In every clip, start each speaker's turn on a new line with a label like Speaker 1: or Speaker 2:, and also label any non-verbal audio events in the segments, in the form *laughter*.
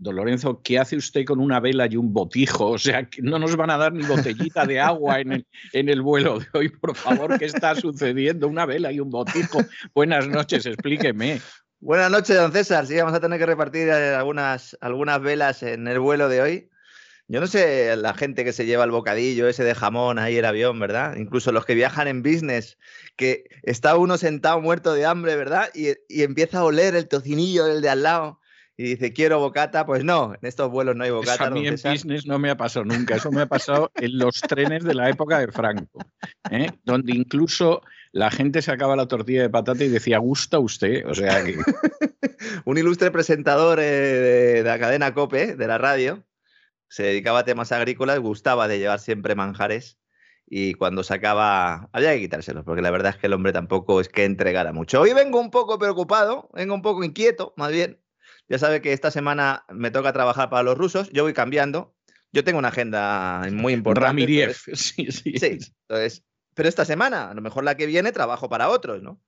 Speaker 1: Don Lorenzo, ¿qué hace usted con una vela y un botijo? O sea, que no nos van a dar ni botellita de agua en el, vuelo de hoy. Por favor, ¿qué está sucediendo? Una vela y un botijo. Buenas noches, explíqueme.
Speaker 2: Buenas noches, don César. Sí, vamos a tener que repartir eh, algunas, velas en el vuelo de hoy. Yo no sé la gente que se lleva el bocadillo ese de jamón ahí el avión, ¿verdad? Incluso los que viajan en business, que está uno sentado muerto de hambre, ¿verdad? Y, y empieza a oler el tocinillo del de al lado y dice, quiero bocata, pues no, en estos vuelos no hay bocata.
Speaker 1: Eso a mí en business no me ha pasado nunca, eso me ha pasado en los trenes de la época de Franco, ¿eh? donde incluso la gente sacaba la tortilla de patata y decía, ¿gusta usted? O sea que... *laughs*
Speaker 2: Un ilustre presentador eh, de, la cadena COPE, de la radio, se dedicaba a temas agrícolas, gustaba de llevar siempre manjares y cuando sacaba había que quitárselos, porque la verdad es que el hombre tampoco es que entregara mucho. Hoy vengo un poco preocupado, vengo un poco inquieto, más bien, ya sabe que esta semana me toca trabajar para los rusos, yo voy cambiando. Yo tengo una agenda muy *laughs* importante.
Speaker 1: Ramirez, *laughs* sí, sí.
Speaker 2: Sí, entonces, pero esta semana, a lo mejor la que viene, trabajo para otros, ¿no?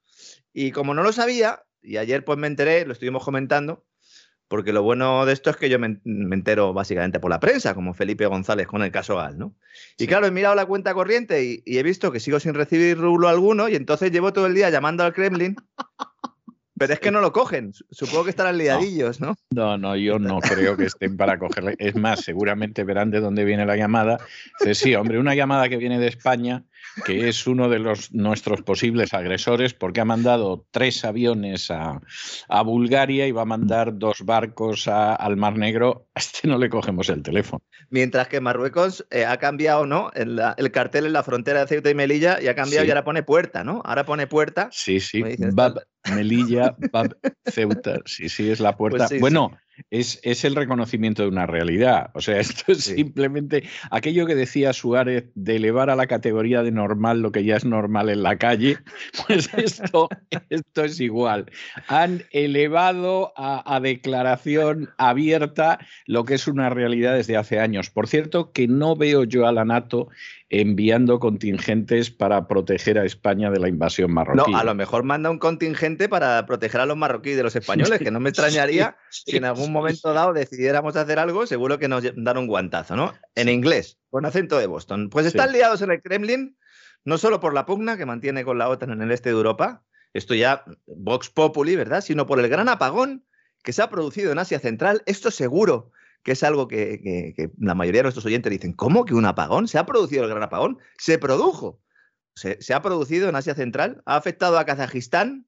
Speaker 2: Y como no lo sabía, y ayer pues me enteré, lo estuvimos comentando, porque lo bueno de esto es que yo me, entero básicamente por la prensa, como Felipe González con el caso Gal, ¿no? Y claro, he mirado la cuenta corriente y, y, he visto que sigo sin recibir rublo alguno y entonces llevo todo el día llamando al Kremlin *laughs* pero es que no lo cogen. Supongo que estarán liadillos, ¿no?
Speaker 1: No, no, yo no creo que estén para cogerle. Es más, seguramente verán de dónde viene la llamada. Dice, sí, hombre, una llamada que viene de España, que es uno de los, nuestros posibles agresores, porque ha mandado tres aviones a, a Bulgaria y va a mandar dos barcos a, al Mar Negro. A este no le cogemos el teléfono.
Speaker 2: Mientras que Marruecos eh, ha cambiado, ¿no? El, el, cartel en la frontera de Ceuta y Melilla y ha cambiado sí. y ahora pone puerta, ¿no? Ahora pone puerta.
Speaker 1: Sí, sí. Bab, *laughs* Melilla, Bab, Ceuta. Sí, sí, es la puerta.
Speaker 2: Pues sí,
Speaker 1: bueno, es, es, el reconocimiento de una realidad. O sea, *laughs* esto es
Speaker 2: Sí.
Speaker 1: simplemente aquello que decía Suárez de elevar a la categoría de normal lo que ya es normal en la calle, *laughs* pues esto, esto es igual. Han elevado a, a declaración abierta lo que es una realidad desde hace años. Por cierto, que no veo yo a la NATO enviando contingentes para proteger a España de la invasión marroquí.
Speaker 2: No, a lo mejor manda un contingente para proteger a los marroquíes de los españoles, que no me *laughs* extrañaría
Speaker 1: Sí,
Speaker 2: si en algún momento dado decidiéramos hacer algo, seguro que nos dan un guantazo, ¿no? En inglés, con acento de Boston. Pues
Speaker 1: Sí.
Speaker 2: están liados en el Kremlin, no solo por la pugna que mantiene con la OTAN en el este de Europa, esto ya Vox Populi, ¿verdad? Sino por el gran apagón que se ha producido en Asia Central. Esto seguro que es algo que, la mayoría de nuestros oyentes dicen, ¿cómo que un apagón? ¿Se ha producido el gran apagón? Se produjo. Se, se ha producido en Asia Central, ha afectado a Kazajistán,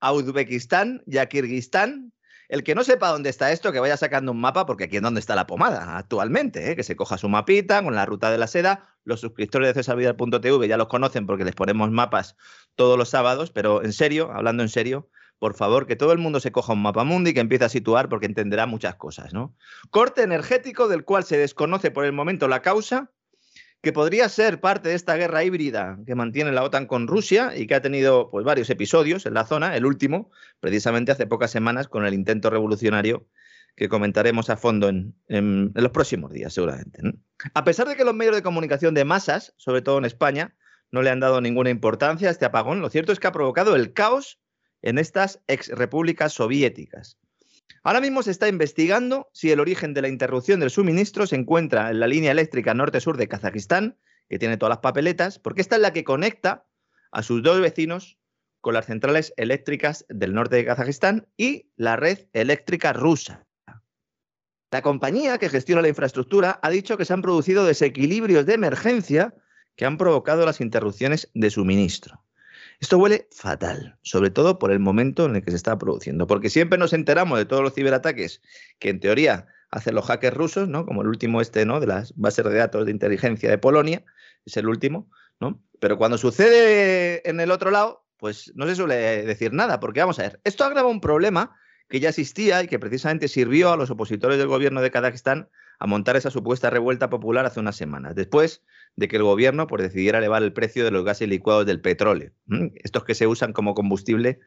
Speaker 2: a Uzbekistán y a Kirguistán. El que no sepa dónde está esto, que vaya sacando un mapa, porque aquí es donde está la pomada actualmente, ¿eh? que se coja su mapita con la ruta de la seda. Los suscriptores de cesarvidal.tv ya los conocen porque les ponemos mapas todos los sábados, pero en serio, hablando en serio, por favor, que todo el mundo se coja un mapa mundi y que empiece a situar porque entenderá muchas cosas, ¿no? Corte energético del cual se desconoce por el momento la causa, que podría ser parte de esta guerra híbrida que mantiene la OTAN con Rusia y que ha tenido pues, varios episodios en la zona, el último, precisamente hace pocas semanas, con el intento revolucionario que comentaremos a fondo en, los próximos días, seguramente. A pesar de que los medios de comunicación de masas, sobre todo en España, no le han dado ninguna importancia a este apagón, lo cierto es que ha provocado el caos en estas ex repúblicas soviéticas. Ahora mismo se está investigando si el origen de la interrupción del suministro se encuentra en la línea eléctrica norte-sur de Kazajistán, que tiene todas las papeletas, porque esta es la que conecta a sus dos vecinos con las centrales eléctricas del norte de Kazajistán y la red eléctrica rusa. La compañía que gestiona la infraestructura ha dicho que se han producido desequilibrios de emergencia que han provocado las interrupciones de suministro. Esto huele fatal, sobre todo por el momento en el que se está produciendo, porque siempre nos enteramos de todos los ciberataques que en teoría hacen los hackers rusos, ¿no? Como el último este, ¿no? De las bases de datos de inteligencia de Polonia, es el último, ¿no? Pero cuando sucede en el otro lado, pues no se suele decir nada, porque vamos a ver, esto agrava un problema que ya existía y que precisamente sirvió a los opositores del gobierno de Kazajistán a montar esa supuesta revuelta popular hace unas semanas, después de que el gobierno pues, decidiera elevar el precio de los gases licuados del petróleo, estos que se usan como combustible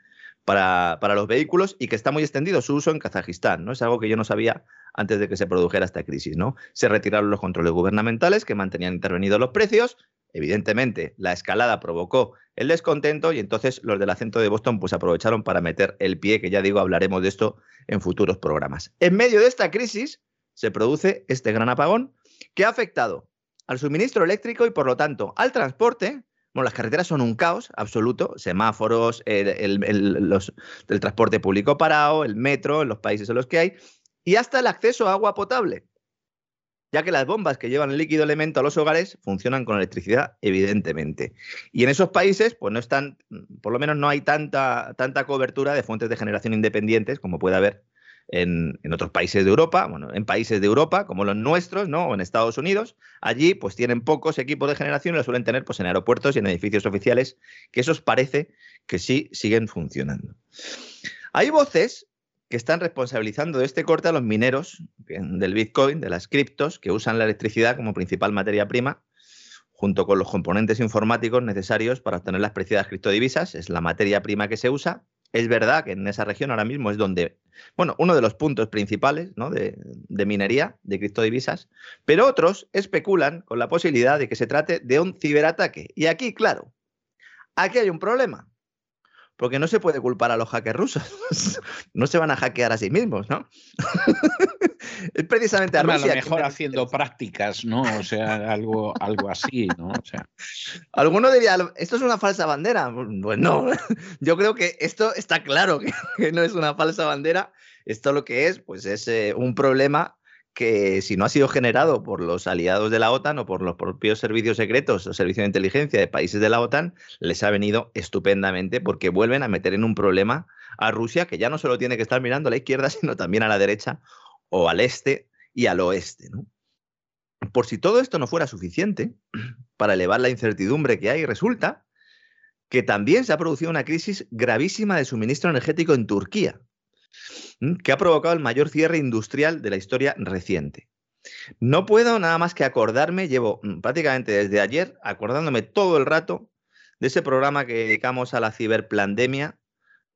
Speaker 2: para, para, los vehículos y que está muy extendido su uso en Kazajistán, ¿no? Es algo que yo no sabía antes de que se produjera esta crisis, ¿no? Se retiraron los controles gubernamentales que mantenían intervenidos los precios, evidentemente la escalada provocó el descontento y entonces los del acento de Boston pues aprovecharon para meter el pie, que ya digo, hablaremos de esto en futuros programas. En medio de esta crisis se produce este gran apagón que ha afectado al suministro eléctrico y por lo tanto al transporte. Bueno, las carreteras son un caos absoluto, semáforos, el, los, el transporte público parado, el metro en los países en los que hay, y hasta el acceso a agua potable ya que las bombas que llevan el líquido elemento a los hogares funcionan con electricidad, evidentemente. Y en esos países, pues no están, por lo menos no hay tanta, tanta cobertura de fuentes de generación independientes como puede haber en, otros países de Europa, bueno, en países de Europa, como los nuestros, ¿no? O en Estados Unidos. Allí, pues tienen pocos equipos de generación y los suelen tener pues, en aeropuertos y en edificios oficiales, que esos parece que sí siguen funcionando. Hay voces que están responsabilizando de este corte a los mineros del Bitcoin, de las criptos, que usan la electricidad como principal materia prima, junto con los componentes informáticos necesarios para obtener las preciadas criptodivisas. Es la materia prima que se usa. Es verdad que en esa región ahora mismo es donde, bueno, uno de los puntos principales de, de minería de criptodivisas, pero otros especulan con la posibilidad de que se trate de un ciberataque. Y aquí, claro, aquí hay un problema porque no se puede culpar a los hackers rusos. *laughs* no se van a hackear a sí mismos, ¿no? *laughs* es *laughs* precisamente a Rusia.
Speaker 1: A lo mejor haciendo prácticas, ¿no? O sea, algo, algo así, ¿no? O sea. *laughs*
Speaker 2: Alguno diría, ¿esto es una falsa bandera? Pues no. *laughs* Yo creo que esto está claro que, no es una falsa bandera. Esto lo que es, pues es eh, un problema que si no ha sido generado por los aliados de la OTAN o por los propios servicios secretos o servicios de inteligencia de países de la OTAN, les ha venido estupendamente porque vuelven a meter en un problema a Rusia que ya no solo tiene que estar mirando a la izquierda, sino también a la derecha o al este y al oeste. Por si todo esto no fuera suficiente *clears throat* para elevar la incertidumbre que hay, resulta que también se ha producido una crisis gravísima de suministro energético en Turquía que ha provocado el mayor cierre industrial de la historia reciente. No puedo nada más que acordarme, llevo mm, prácticamente desde ayer acordándome todo el rato de ese programa que dedicamos a la ciberplandemia,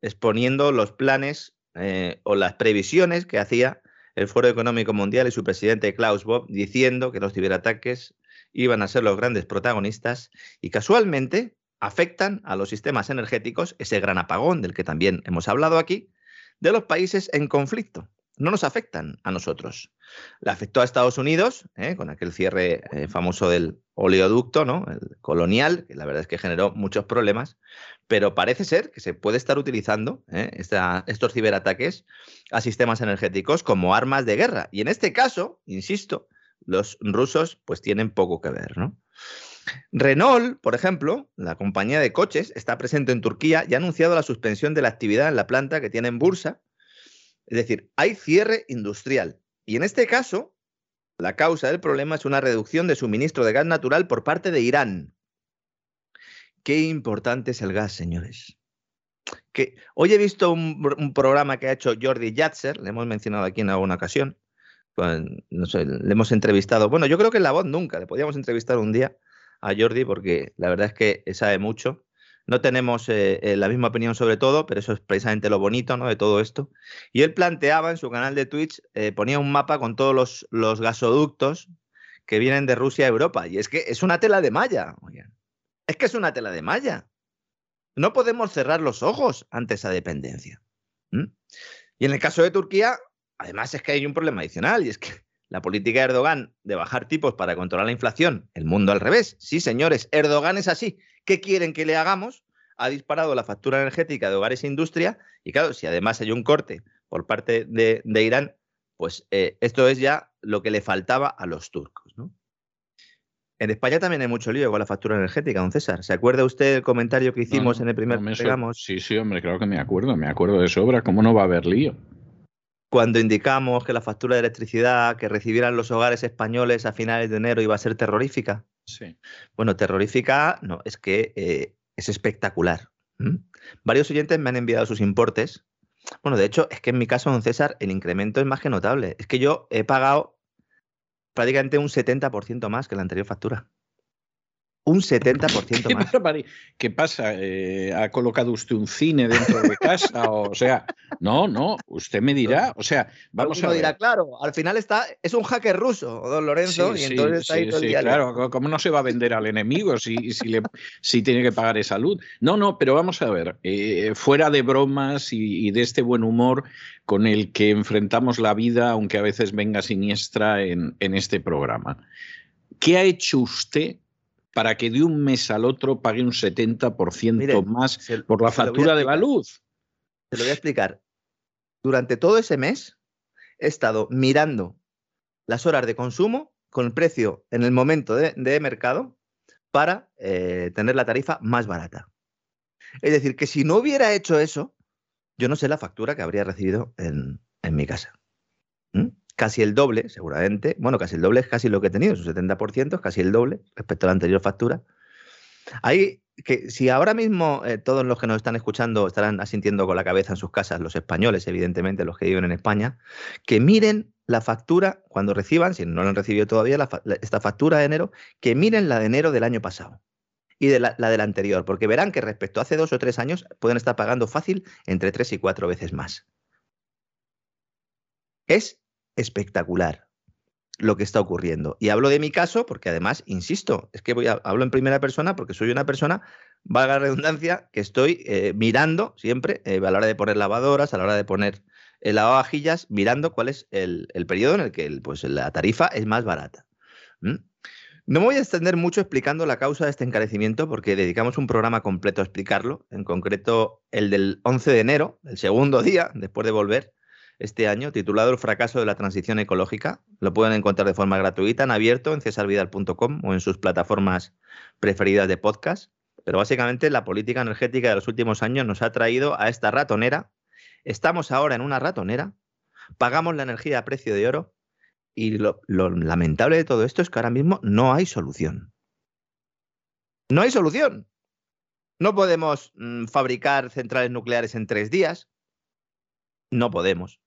Speaker 2: exponiendo los planes eh, o las previsiones que hacía el Foro Económico Mundial y su presidente Klaus Bob, diciendo que los ciberataques iban a ser los grandes protagonistas y casualmente afectan a los sistemas energéticos, ese gran apagón del que también hemos hablado aquí, de los países en conflicto. No nos afectan a nosotros. Le afectó a Estados Unidos, ¿eh? con aquel cierre eh, famoso del oleoducto, ¿no? El colonial, que la verdad es que generó muchos problemas, pero parece ser que se puede estar utilizando ¿eh? estos ciberataques a sistemas energéticos como armas de guerra. Y en este caso, insisto, los rusos pues tienen poco que ver, ¿no? Renault, por ejemplo, la compañía de coches, está presente en Turquía y ha anunciado la suspensión de la actividad en la planta que tiene en Bursa. Es decir, hay cierre industrial. Y en este caso, la causa del problema es una reducción de suministro de gas natural por parte de Irán. Qué importante es el gas, señores. Hoy he visto un, programa que ha hecho Jordi Yatzer, le hemos mencionado aquí en alguna ocasión. No sé, le hemos entrevistado. Bueno, yo creo que en la voz nunca, le podíamos entrevistar un día a Jordi porque la verdad es que sabe mucho. No tenemos eh, eh, la misma opinión sobre todo, pero eso es precisamente lo bonito ¿no? de todo esto. Y él planteaba en su canal de Twitch, eh, ponía un mapa con todos los, los, gasoductos que vienen de Rusia a Europa. Y es que es una tela de malla. Es que es una tela de malla. No podemos cerrar los ojos ante esa dependencia. Y en el caso de Turquía, además es que hay un problema adicional y es que la política de Erdogan de bajar tipos para controlar la inflación, el mundo al revés. Sí, señores, Erdogan es así. ¿Qué quieren que le hagamos? Ha disparado la factura energética de hogares e industria y claro, si además hay un corte por parte de, Irán, pues eh, esto es ya lo que le faltaba a los turcos. ¿no? En España también hay mucho lío con la factura energética, don César. ¿Se acuerda usted el comentario que hicimos en el primer
Speaker 1: no Sí, sí, hombre, claro que me acuerdo, me acuerdo de sobra. ¿Cómo no va a haber lío?
Speaker 2: Cuando indicamos que la factura de electricidad que recibieran los hogares españoles a finales de enero iba a ser terrorífica.
Speaker 1: Sí.
Speaker 2: Bueno, terrorífica no, es que eh, es espectacular. Varios oyentes me han enviado sus importes. Bueno, de hecho, es que en mi caso, don César, el incremento es más que notable. Es que yo he pagado prácticamente un 70% más que la anterior factura. Un 70% *laughs* más.
Speaker 1: ¿Qué pasa? Eh, ¿Ha colocado usted un cine dentro de casa? o sea, no, no, usted me dirá. O sea, vamos a ver.
Speaker 2: dirá, claro, al final está, es un hacker ruso, don Lorenzo, y entonces está ahí todo el
Speaker 1: Claro, ¿cómo no se va a vender al enemigo si, si, le, si tiene que pagar esa luz? No, no, pero vamos a ver, eh, fuera de bromas y, de este buen humor con el que enfrentamos la vida, aunque a veces venga siniestra en, en este programa. ¿Qué ha hecho usted para que de un mes al otro pague un 70% más por la factura de la luz.
Speaker 2: Te lo voy a explicar. Durante todo ese mes he estado mirando las horas de consumo con el precio en el momento de, mercado para eh, tener la tarifa más barata. Es decir, que si no hubiera hecho eso, yo no sé la factura que habría recibido en, mi casa. Casi el doble, seguramente. Bueno, casi el doble es casi lo que he tenido, su 70%, es casi el doble respecto a la anterior factura. Hay que, si ahora mismo eh, todos los que nos están escuchando estarán asintiendo con la cabeza en sus casas, los españoles, evidentemente, los que viven en España, que miren la factura cuando reciban, si no lo han recibido todavía, esta factura de enero, que miren la de enero del año pasado y de la, la, del anterior, porque verán que respecto a hace dos o tres años pueden estar pagando fácil entre tres y cuatro veces más. Es espectacular lo que está ocurriendo. Y hablo de mi caso porque además, insisto, es que voy a, hablo en primera persona porque soy una persona, valga la redundancia, que estoy eh, mirando siempre eh, a la hora de poner lavadoras, a la hora de poner el lavavajillas, mirando cuál es el, periodo en el que pues, la tarifa es más barata. No me voy a extender mucho explicando la causa de este encarecimiento porque dedicamos un programa completo a explicarlo, en concreto el del 11 de enero, el segundo día después de volver, este año, titulado El fracaso de la transición ecológica. Lo pueden encontrar de forma gratuita en abierto en cesarvidal.com o en sus plataformas preferidas de podcast. Pero básicamente la política energética de los últimos años nos ha traído a esta ratonera. Estamos ahora en una ratonera, pagamos la energía a precio de oro y lo, lamentable de todo esto es que ahora mismo no hay solución. No hay solución. No podemos mm, fabricar centrales nucleares en tres días. No podemos.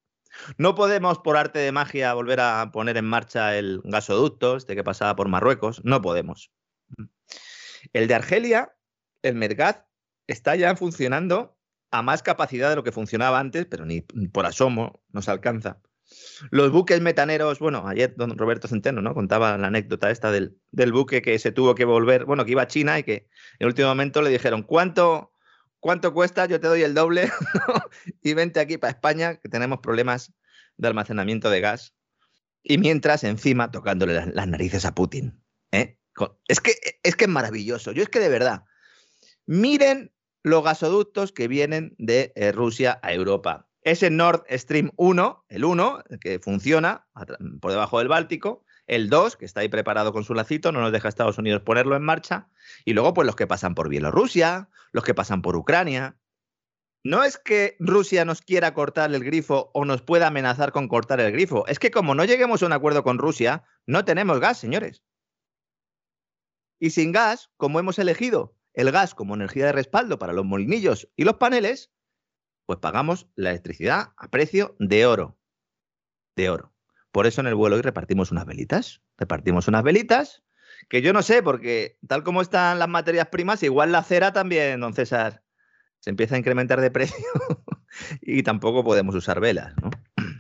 Speaker 2: No podemos, por arte de magia, volver a poner en marcha el gasoducto, este que pasaba por Marruecos. No podemos. El de Argelia, el Mergat, está ya funcionando a más capacidad de lo que funcionaba antes, pero ni por asomo nos alcanza. Los buques metaneros, bueno, ayer don Roberto Centeno ¿no? contaba la anécdota esta del, del, buque que se tuvo que volver, bueno, que iba a China y que en el último momento le dijeron, ¿cuánto, ¿cuánto cuesta? Yo te doy el doble *laughs* y vente aquí para España, que tenemos problemas de almacenamiento de gas. Y mientras, encima, tocándole las, narices a Putin. ¿eh? Es, que, es que es maravilloso. Yo es que de verdad, miren los gasoductos que vienen de eh, Rusia a Europa. Ese Nord Stream 1, el 1, que funciona por debajo del Báltico, el 2, que está ahí preparado con su lacito, no nos deja Estados Unidos ponerlo en marcha, y luego pues los que pasan por Bielorrusia, los que pasan por Ucrania. No es que Rusia nos quiera cortar el grifo o nos pueda amenazar con cortar el grifo, es que como no lleguemos a un acuerdo con Rusia, no tenemos gas, señores. Y sin gas, como hemos elegido el gas como energía de respaldo para los molinillos y los paneles, pues pagamos la electricidad a precio de oro. De oro. Por eso en el vuelo hoy repartimos unas velitas. Repartimos unas velitas que yo no sé, porque tal como están las materias primas, igual la cera también, don César, se empieza a incrementar de precio *laughs* y tampoco podemos usar velas, ¿no?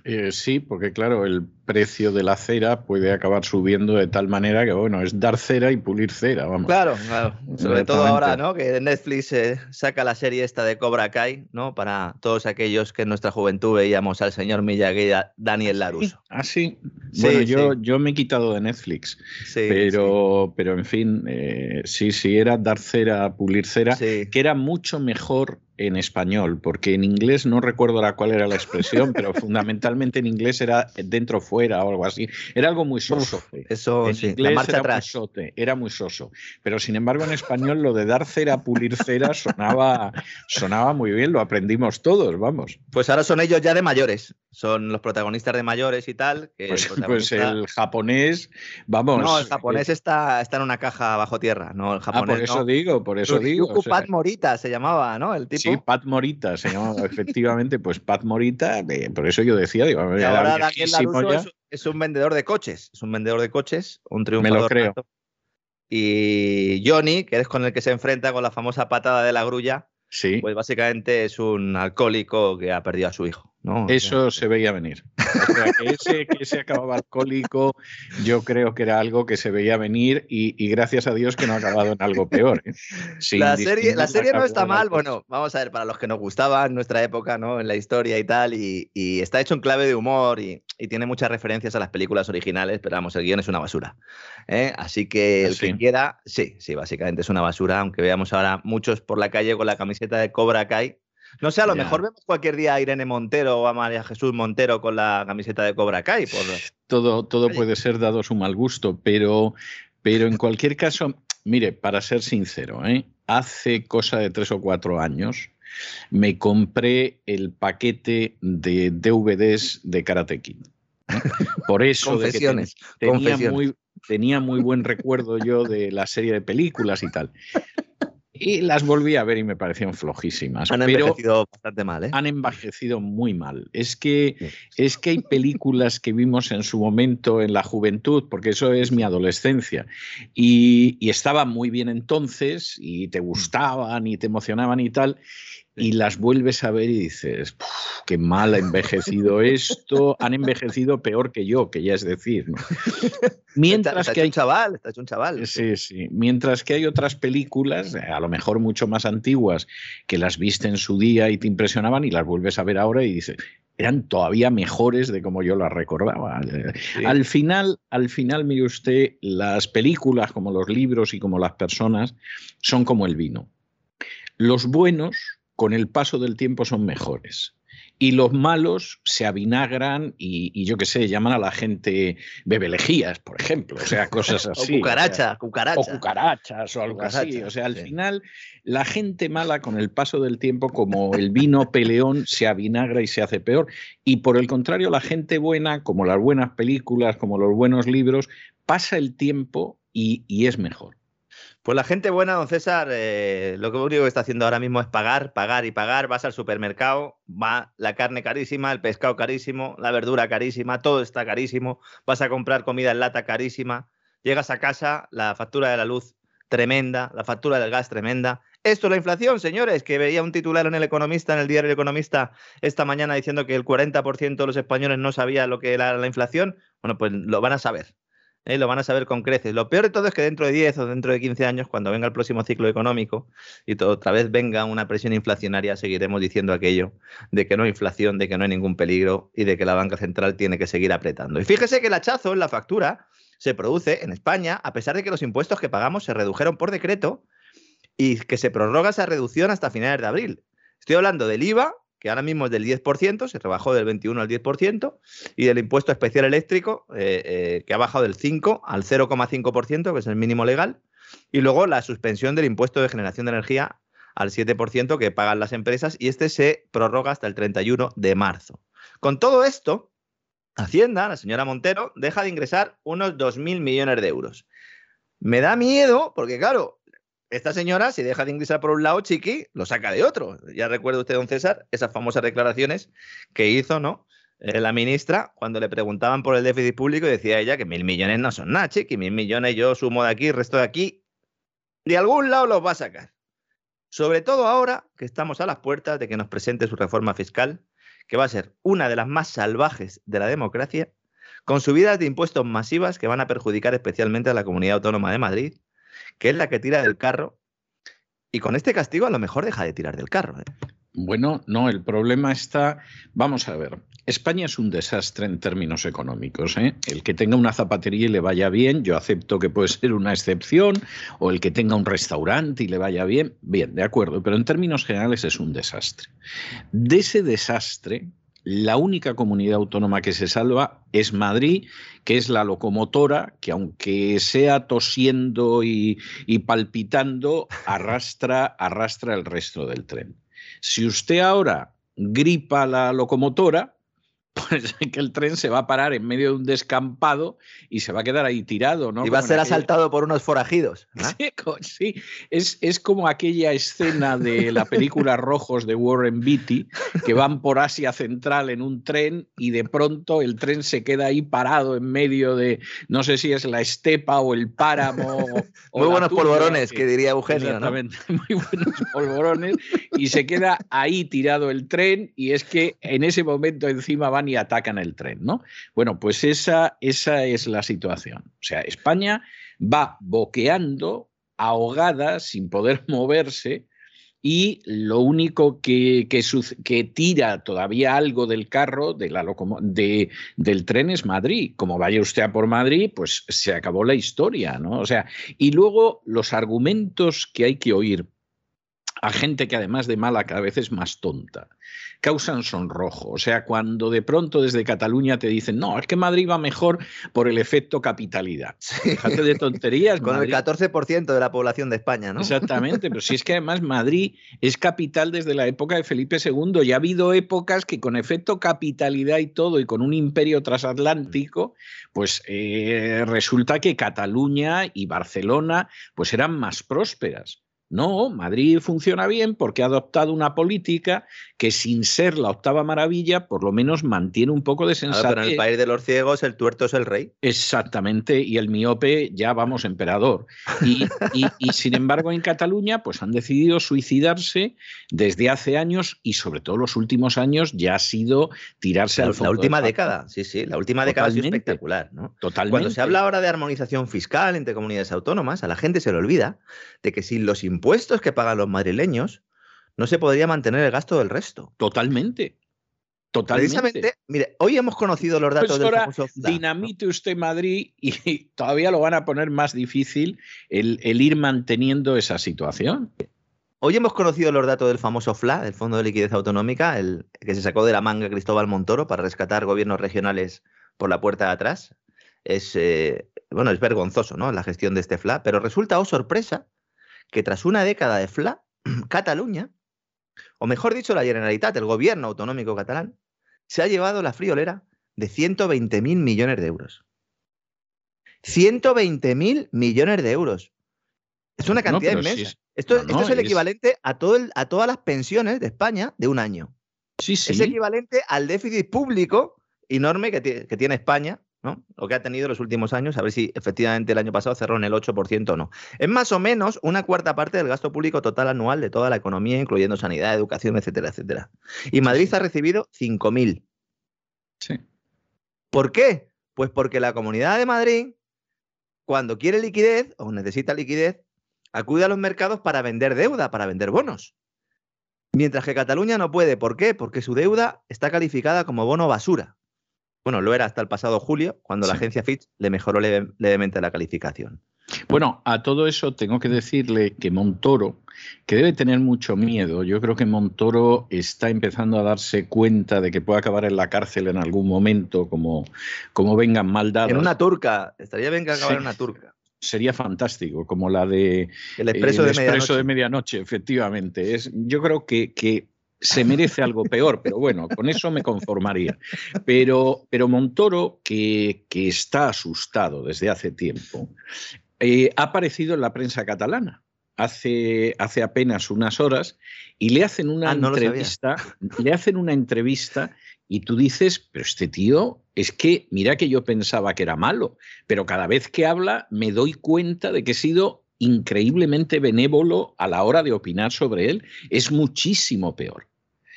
Speaker 1: Eh, sí, porque claro, el, precio de la cera puede acabar subiendo de tal manera que, bueno, es dar cera y pulir cera, vamos.
Speaker 2: Claro, claro. Sobre todo ahora, ¿no? Que Netflix eh, saca la serie esta de Cobra Kai, ¿no? Para todos aquellos que en nuestra juventud veíamos al señor Miyagi Daniel Laruso.
Speaker 1: Ah, sí. Bueno, yo, yo me he quitado de Netflix, pero, pero en fin, eh, sí, sí, era dar cera, pulir cera, que era mucho mejor en español, porque en inglés no recuerdo la cuál era la expresión, pero fundamentalmente en inglés era dentro fuera o algo así. Era algo muy soso.
Speaker 2: eso
Speaker 1: en
Speaker 2: sí,
Speaker 1: inglés
Speaker 2: marcha
Speaker 1: era,
Speaker 2: atrás.
Speaker 1: Muy sote, era muy soso. Pero sin embargo en español lo de dar cera, pulir cera sonaba, sonaba muy bien, lo aprendimos todos, vamos.
Speaker 2: Pues ahora son ellos ya de mayores, son los protagonistas de mayores y tal. Que
Speaker 1: pues,
Speaker 2: el, *laughs*
Speaker 1: pues
Speaker 2: protagonista...
Speaker 1: el japonés, vamos.
Speaker 2: No, el japonés está, está en una caja bajo tierra, no el japonés.
Speaker 1: Ah, por eso
Speaker 2: no.
Speaker 1: digo, por eso digo. o sea,
Speaker 2: Pat Morita se llamaba, ¿no? El tipo.
Speaker 1: Sí, Pat Morita se llamaba efectivamente, pues Pat Morita, eh, por eso yo decía, digo,
Speaker 2: Y ahora Daniel Laruso
Speaker 1: ya.
Speaker 2: es, es un vendedor de coches, es un vendedor de coches, un
Speaker 1: Me
Speaker 2: triunfador.
Speaker 1: lo creo.
Speaker 2: Y Johnny, que es con el que se enfrenta con la famosa patada de la grulla,
Speaker 1: Sí,
Speaker 2: pues básicamente es un alcohólico que ha perdido a su hijo. ¿No? O sea,
Speaker 1: eso se veía venir. O sea, que ese que acababa alcohólico, yo creo que era algo que se veía venir y, y gracias a Dios que no ha acabado en algo peor. ¿eh?
Speaker 2: La serie, la serie no está mal, bueno, vamos a ver, para los que nos gustaba en nuestra época, ¿no? En la historia y tal, y, y está hecho en clave de humor y, y tiene muchas referencias a las películas originales, pero vamos, el guion es una basura. ¿eh? Así que el
Speaker 1: Sí.
Speaker 2: que quiera, sí, sí, básicamente es una basura, aunque veamos ahora muchos por la calle con la camiseta de Cobra Kai. No sé, a lo
Speaker 1: Ya.
Speaker 2: mejor vemos cualquier día a Irene Montero o a María Jesús Montero con la camiseta de Cobra Kai. Por...
Speaker 1: Todo, todo puede ser dado su mal gusto, pero, pero en cualquier caso, mire, para ser sincero, ¿eh? hace cosa de tres o cuatro años me compré el paquete de DVDs de Karate Kid. Por *laughs* eso de que ten-
Speaker 2: Confesiones,
Speaker 1: tenía,
Speaker 2: confesiones.
Speaker 1: muy, tenía muy buen recuerdo yo de la serie de películas y tal. Y las volví a ver y me parecieron flojísimas.
Speaker 2: Han
Speaker 1: pero
Speaker 2: envejecido bastante mal, ¿eh?
Speaker 1: han envejecido muy mal. Es que,
Speaker 2: Sí.
Speaker 1: es que hay películas que vimos en su momento en la juventud, porque eso es mi adolescencia, y, y estaban muy bien entonces, y te gustaban y te emocionaban y tal, y las vuelves a ver y dices, "Puf, qué mal ha envejecido *laughs* esto, han envejecido peor que yo, que ya es decir. ¿no? *laughs* Mientras
Speaker 2: está, está
Speaker 1: que
Speaker 2: hecho
Speaker 1: hay
Speaker 2: un chaval, está hecho un chaval.
Speaker 1: Sí, sí. Mientras que hay otras películas, eh, a lo mejor mucho más antiguas, que las viste en su día y te impresionaban y las vuelves a ver ahora y dices, eran todavía mejores de como yo las recordaba. Eh,
Speaker 2: Sí.
Speaker 1: Al final, al final, mire usted, las películas, como los libros y como las personas, son como el vino. Los buenos, con el paso del tiempo, son mejores. Y los malos se avinagran y, y yo qué sé, llaman a la gente bebelejías, por ejemplo. O sea, cosas *laughs*
Speaker 2: o
Speaker 1: así. o sea,
Speaker 2: cucaracha, cucaracha.
Speaker 1: o cucarachas o algo así.
Speaker 2: Cucarachas,
Speaker 1: O sea, al
Speaker 2: sí.
Speaker 1: final, la gente mala con el paso del tiempo, como el vino peleón, se avinagra y se hace peor. Y por el contrario, la gente buena, como las buenas películas, como los buenos libros, pasa el tiempo y, y es mejor.
Speaker 2: Pues la gente buena, don César, eh, lo que único que está haciendo ahora mismo es pagar, pagar y pagar. Vas al supermercado, va la carne carísima, el pescado carísimo, la verdura carísima, todo está carísimo. Vas a comprar comida en lata carísima. Llegas a casa, la factura de la luz tremenda, la factura del gas tremenda. Esto es la inflación, señores, que veía un titular en El Economista, en el diario El Economista, esta mañana diciendo que el 40% de los españoles no sabía lo que era la inflación. Bueno, pues lo van a saber. ¿Eh? lo van a saber con creces. Lo peor de todo es que dentro de 10 o dentro de 15 años, cuando venga el próximo ciclo económico y otra vez venga una presión inflacionaria, seguiremos diciendo aquello de que no hay inflación, de que no hay ningún peligro y de que la banca central tiene que seguir apretando. Y fíjese que el hachazo en la factura se produce en España a pesar de que los impuestos que pagamos se redujeron por decreto y que se prorroga esa reducción hasta finales de abril. Estoy hablando del IVA, que ahora mismo es del 10%, se rebajó del 21 al 10%, y del impuesto especial eléctrico, eh, eh, que ha bajado del 5 al 0,5%, que es el mínimo legal, y luego la suspensión del impuesto de generación de energía al 7% que pagan las empresas, y este se prorroga hasta el 31 de marzo. Con todo esto, Hacienda, la señora Montero, deja de ingresar unos 2.000 millones de euros. Me da miedo, porque claro, esta señora, si deja de ingresar por un lado, Chiqui, lo saca de otro. Ya recuerda usted, don César, esas famosas declaraciones que hizo, ¿no? Eh, la ministra, cuando le preguntaban por el déficit público, decía ella que mil millones no son nada, Chiqui, mil millones yo sumo de aquí, resto de aquí. De algún lado los va a sacar. Sobre todo ahora que estamos a las puertas de que nos presente su reforma fiscal, que va a ser una de las más salvajes de la democracia, con subidas de impuestos masivas que van a perjudicar especialmente a la comunidad autónoma de Madrid, que es la que tira del carro. Y con este castigo a lo mejor deja de tirar del carro. ¿eh?
Speaker 1: Bueno, no, el problema está, vamos a ver, España es un desastre en términos económicos. ¿eh? El que tenga una zapatería y le vaya bien, yo acepto que puede ser una excepción, o el que tenga un restaurante y le vaya bien, bien, de acuerdo, pero en términos generales es un desastre. De ese desastre, la única comunidad autónoma que se salva es Madrid, que es la locomotora que aunque sea tosiendo y, palpitando, arrastra, arrastra el resto del tren. Si usted ahora gripa la locomotora, pues que el tren se va a parar en medio de un descampado y se va a quedar ahí tirado, ¿no?
Speaker 2: Y va a ser asaltado por unos forajidos. *laughs*
Speaker 1: Sí, Es, es, como aquella escena de la película Rojos de Warren Beatty, que van por Asia Central en un tren y de pronto el tren se queda ahí parado en medio de, no sé si es la estepa o el páramo. *laughs*
Speaker 2: muy buenos polvorones, que, diría Eugenio.
Speaker 1: Exactamente, *laughs* muy buenos polvorones. Y se queda ahí tirado el tren y es que en ese momento encima van y atacan el tren, ¿no? Bueno, pues esa, esa es la situación. O sea, España va boqueando, ahogada, sin poder *laughs* moverse, y lo único que, que, tira todavía algo del carro, de la de, del tren, es Madrid. Como vaya usted a por Madrid, pues se acabó la historia, ¿no? O sea, y luego los argumentos que hay que oír a gente que además de mala cada vez es más tonta causan sonrojo. O sea, cuando de pronto desde Cataluña te dicen, no, es que Madrid va mejor por el efecto capitalidad. Fíjate de tonterías. *laughs*
Speaker 2: Con el 14% de la población de España, ¿no?
Speaker 1: Exactamente, pero si es que además *laughs* Madrid es capital desde la época de Felipe II y ha habido épocas que con efecto capitalidad y todo y con un imperio transatlántico, pues eh, resulta que Cataluña y Barcelona pues eran más prósperas. No, Madrid funciona bien porque ha adoptado una política que sin ser la octava maravilla, por lo menos mantiene un poco de sensatez.
Speaker 2: pero en el país de los ciegos el tuerto es el rey.
Speaker 1: Exactamente, y el miope ya vamos emperador. Y, y, sin embargo en Cataluña pues han decidido suicidarse desde hace años y sobre todo los últimos años ya ha sido tirarse
Speaker 2: la,
Speaker 1: al fondo.
Speaker 2: La última década, sí, sí, la última década ha sido espectacular. ¿no?
Speaker 1: Totalmente.
Speaker 2: Cuando se habla ahora de armonización fiscal entre comunidades autónomas, a la gente se le olvida de que sin los impuestos que pagan los madrileños, no se podría mantener el gasto del resto.
Speaker 1: Totalmente. Totalmente.
Speaker 2: Precisamente, mire, hoy hemos conocido los datos del famoso
Speaker 1: Dinamite usted Madrid y *laughs* todavía lo van a poner más difícil el, ir manteniendo esa situación.
Speaker 2: Hoy hemos conocido los datos del famoso FLA, del Fondo de Liquidez Autonómica, el que se sacó de la manga Cristóbal Montoro para rescatar gobiernos regionales por la puerta de atrás. Es, eh, bueno, es vergonzoso, ¿no? La gestión de este FLA, pero resulta, oh sorpresa, que tras una década de FLA, *clears throat* Cataluña, o mejor dicho, la Generalitat, el gobierno autonómico catalán, se ha llevado la friolera de 120.000 millones de euros. 120.000 millones de euros. Es una cantidad inmensa. esto, es el equivalente a, todo a todas las pensiones de España de un año.
Speaker 1: Sí, sí.
Speaker 2: Es equivalente al déficit público enorme que, que tiene España ¿no? Lo que ha tenido en los últimos años, a ver si efectivamente el año pasado cerró en el 8% o no. Es más o menos una cuarta parte del gasto público total anual de toda la economía, incluyendo sanidad, educación, etcétera, etcétera. Y Madrid ha recibido 5.000.
Speaker 1: Sí.
Speaker 2: ¿Por qué? Pues porque la Comunidad de Madrid, cuando quiere liquidez o necesita liquidez, acude a los mercados para vender deuda, para vender bonos. Mientras que Cataluña no puede. ¿Por qué? Porque su deuda está calificada como bono basura. Bueno, lo era hasta el pasado julio, cuando la agencia Fitch le mejoró levemente la calificación.
Speaker 1: Bueno, a todo eso tengo que decirle que Montoro, que debe tener mucho miedo, yo creo que Montoro está empezando a darse cuenta de que puede acabar en la cárcel en algún momento, como, como vengan mal dadas.
Speaker 2: En una turca, estaría bien que acabara en una turca
Speaker 1: sería fantástico, como la de
Speaker 2: El expreso, de,
Speaker 1: medianoche. de, medianoche. efectivamente. Es, yo creo que, que se merece algo peor, pero bueno, con eso me conformaría. Pero, pero Montoro, que, que está asustado desde hace tiempo, eh, ha aparecido en la prensa catalana hace, hace apenas unas horas y le hacen una ah, entrevista, le hacen una entrevista y tú dices, pero este tío es que mira que yo pensaba que era malo, pero cada vez que habla me doy cuenta de que he sido increíblemente benévolo a la hora de opinar sobre él, es muchísimo peor.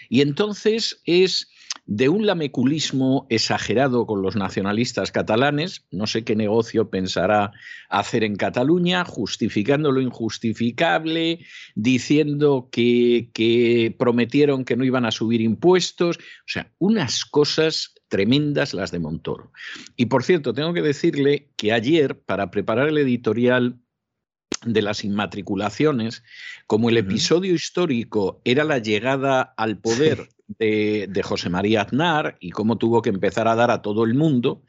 Speaker 1: Y entonces es, de un lameculismo exagerado con los nacionalistas catalanes, no sé qué negocio pensará hacer en Cataluña, justificando lo injustificable, diciendo que, que, prometieron que no iban a subir impuestos, o sea, unas cosas tremendas las de Montoro. Y por cierto, tengo que decirle que ayer, para preparar el editorial de las inmatriculaciones, como el episodio histórico era la llegada al poder de, José María Aznar y cómo tuvo que empezar a dar a todo el mundo,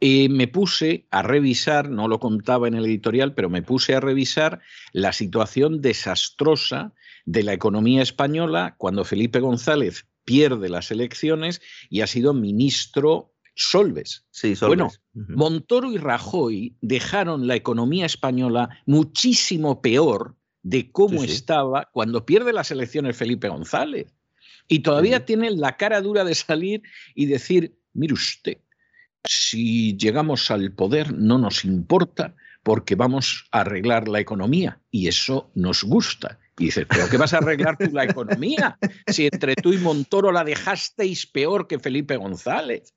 Speaker 1: eh, me puse a revisar, no lo contaba en el editorial, pero me puse a revisar la situación desastrosa de la economía española cuando Felipe González pierde las elecciones y ha sido ministro Solves.
Speaker 2: Sí,
Speaker 1: Solves. Bueno, Montoro y Rajoy dejaron la economía española muchísimo peor de cómo estaba cuando pierde las elecciones Felipe González. Y todavía tienen la cara dura de salir y decir, mire usted, si llegamos al poder no nos importa porque vamos a arreglar la economía y eso nos gusta. Y dices, ¿pero qué vas a arreglar tú la economía? Si entre tú y Montoro la dejasteis peor que Felipe González.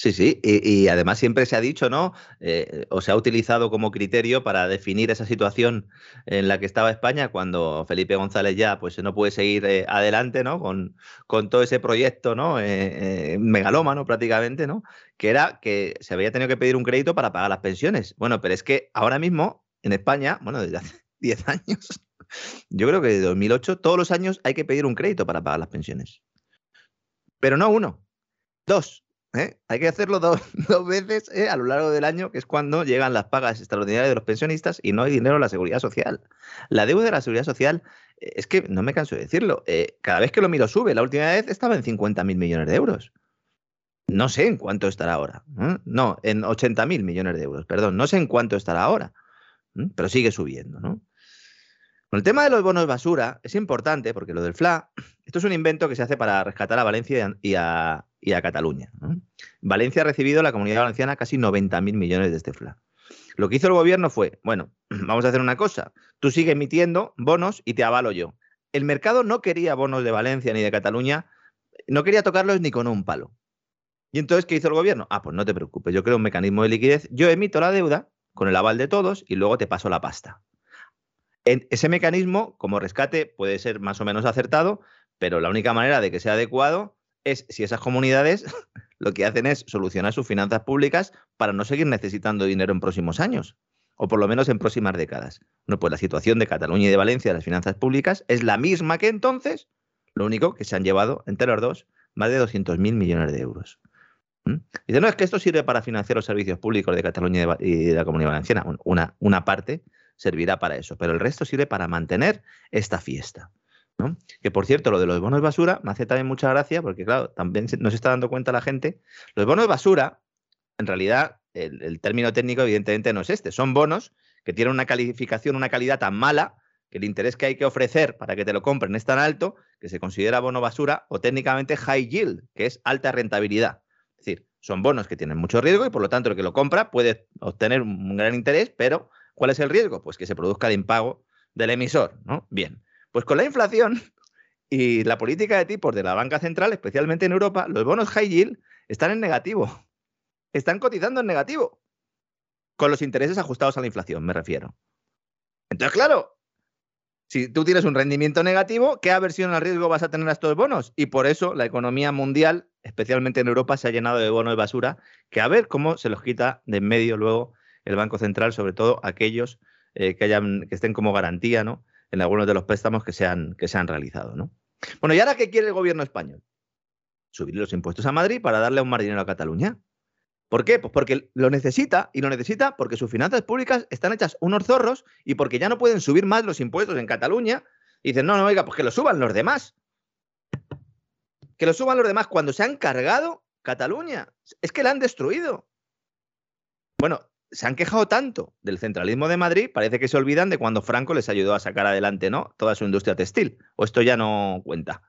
Speaker 2: Sí, sí, y, además siempre se ha dicho, ¿no? Eh, o se ha utilizado como criterio para definir esa situación en la que estaba España cuando Felipe González ya pues no puede seguir eh, adelante, ¿no? Con, con, todo ese proyecto, ¿no? Eh, megalómano prácticamente, ¿no? Que era que se había tenido que pedir un crédito para pagar las pensiones. Bueno, pero es que ahora mismo en España, bueno, desde hace *laughs* 10 años, yo creo que desde 2008, todos los años hay que pedir un crédito para pagar las pensiones. Pero no uno, dos ¿eh? Hay que hacerlo *laughs* dos, veces ¿eh? a lo largo del año, que es cuando llegan las pagas extraordinarias de los pensionistas y no hay dinero en la seguridad social. La deuda de la seguridad social, eh, es que no me canso de decirlo, cada vez que lo miro sube. La última vez estaba en 50.000 millones de euros. No sé en cuánto estará ahora. No, en 80.000 millones de euros, perdón. No sé en cuánto estará ahora, pero sigue subiendo, ¿no? Con el tema de los bonos basura es importante porque lo del FLA, esto es un invento que se hace para rescatar a Valencia y a, Cataluña. Valencia ha recibido la comunidad valenciana casi 90.000 millones de este FLA. Lo que hizo el gobierno fue, bueno, *clears throat* vamos a hacer una cosa, tú sigues emitiendo bonos y te avalo yo. El mercado no quería bonos de Valencia ni de Cataluña, no quería tocarlos ni con un palo. ¿Y entonces qué hizo el gobierno? Ah, pues no te preocupes, yo creo un mecanismo de liquidez, yo emito la deuda con el aval de todos y luego te paso la pasta ese mecanismo, como rescate, puede ser más o menos acertado, pero la única manera de que sea adecuado es si esas comunidades *laughs* lo que hacen es solucionar sus finanzas públicas para no seguir necesitando dinero en próximos años, o por lo menos en próximas décadas. No, pues la situación de Cataluña y de Valencia, las finanzas públicas, es la misma que entonces, lo único que se han llevado entre los dos más de 200.000 millones de euros. ¿Mm? Dice, no, es que esto sirve para financiar los servicios públicos de Cataluña y de la Comunidad Valenciana. Una parte, servirá para eso, pero el resto sirve para mantener esta fiesta. ¿no? Que por cierto, lo de los bonos basura me hace también mucha gracia, porque claro, también nos está dando cuenta la gente. Los bonos basura, en realidad, el, término técnico evidentemente no es este, son bonos que tienen una calificación, una calidad tan mala que el interés que hay que ofrecer para que te lo compren es tan alto que se considera bono basura o técnicamente high yield, que es alta rentabilidad. Es decir, son bonos que tienen mucho riesgo y por lo tanto el que lo compra puede obtener un gran interés, pero ¿Cuál es el riesgo? Pues que se produzca el impago del emisor, ¿no? Bien, pues con la inflación y la política de tipos de la banca central, especialmente en Europa, los bonos high yield están en negativo. Están cotizando en negativo. Con los intereses ajustados a la inflación, me refiero. Entonces, claro, si tú tienes un rendimiento negativo, ¿qué aversión al riesgo vas a tener a estos bonos? Y por eso la economía mundial, especialmente en Europa, se ha llenado de bonos de basura, que a ver cómo se los quita de en medio luego el Banco Central, sobre todo aquellos eh, que, hayan, que estén como garantía ¿no? en algunos de los préstamos que se han, que se han realizado. ¿no? Bueno, ¿y ahora qué quiere el gobierno español? Subir los impuestos a Madrid para darle un más dinero a Cataluña. ¿Por qué? Pues porque lo necesita y lo necesita porque sus finanzas públicas están hechas unos zorros y porque ya no pueden subir más los impuestos en Cataluña. Y dicen, no, no, oiga, pues que lo suban los demás. Que lo suban los demás cuando se han cargado Cataluña. Es que la han destruido. Bueno, se han quejado tanto del centralismo de Madrid, parece que se olvidan de cuando Franco les ayudó a sacar adelante ¿no? toda su industria textil. ¿O esto ya no cuenta?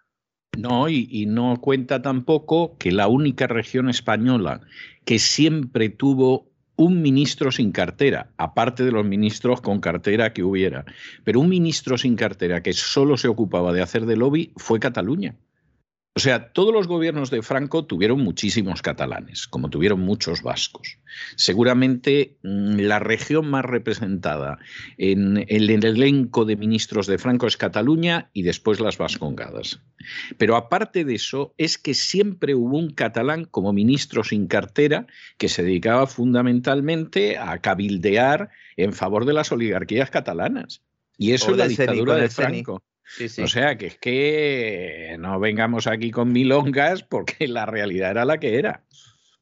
Speaker 1: No, y, no cuenta tampoco que la única región española que siempre tuvo un ministro sin cartera, aparte de los ministros con cartera que hubiera, pero un ministro sin cartera que solo se ocupaba de hacer de lobby fue Cataluña. O sea, todos los gobiernos de Franco tuvieron muchísimos catalanes, como tuvieron muchos vascos. Seguramente mm, la región más representada en el elenco de ministros de Franco es Cataluña y después las Vascongadas. Pero aparte de eso, es que siempre hubo un catalán como ministro sin cartera que se dedicaba fundamentalmente a cabildear en favor de las oligarquías catalanas. Y eso es la dictadura de Franco. O sea, que es que no vengamos aquí con milongas porque la realidad era la que era.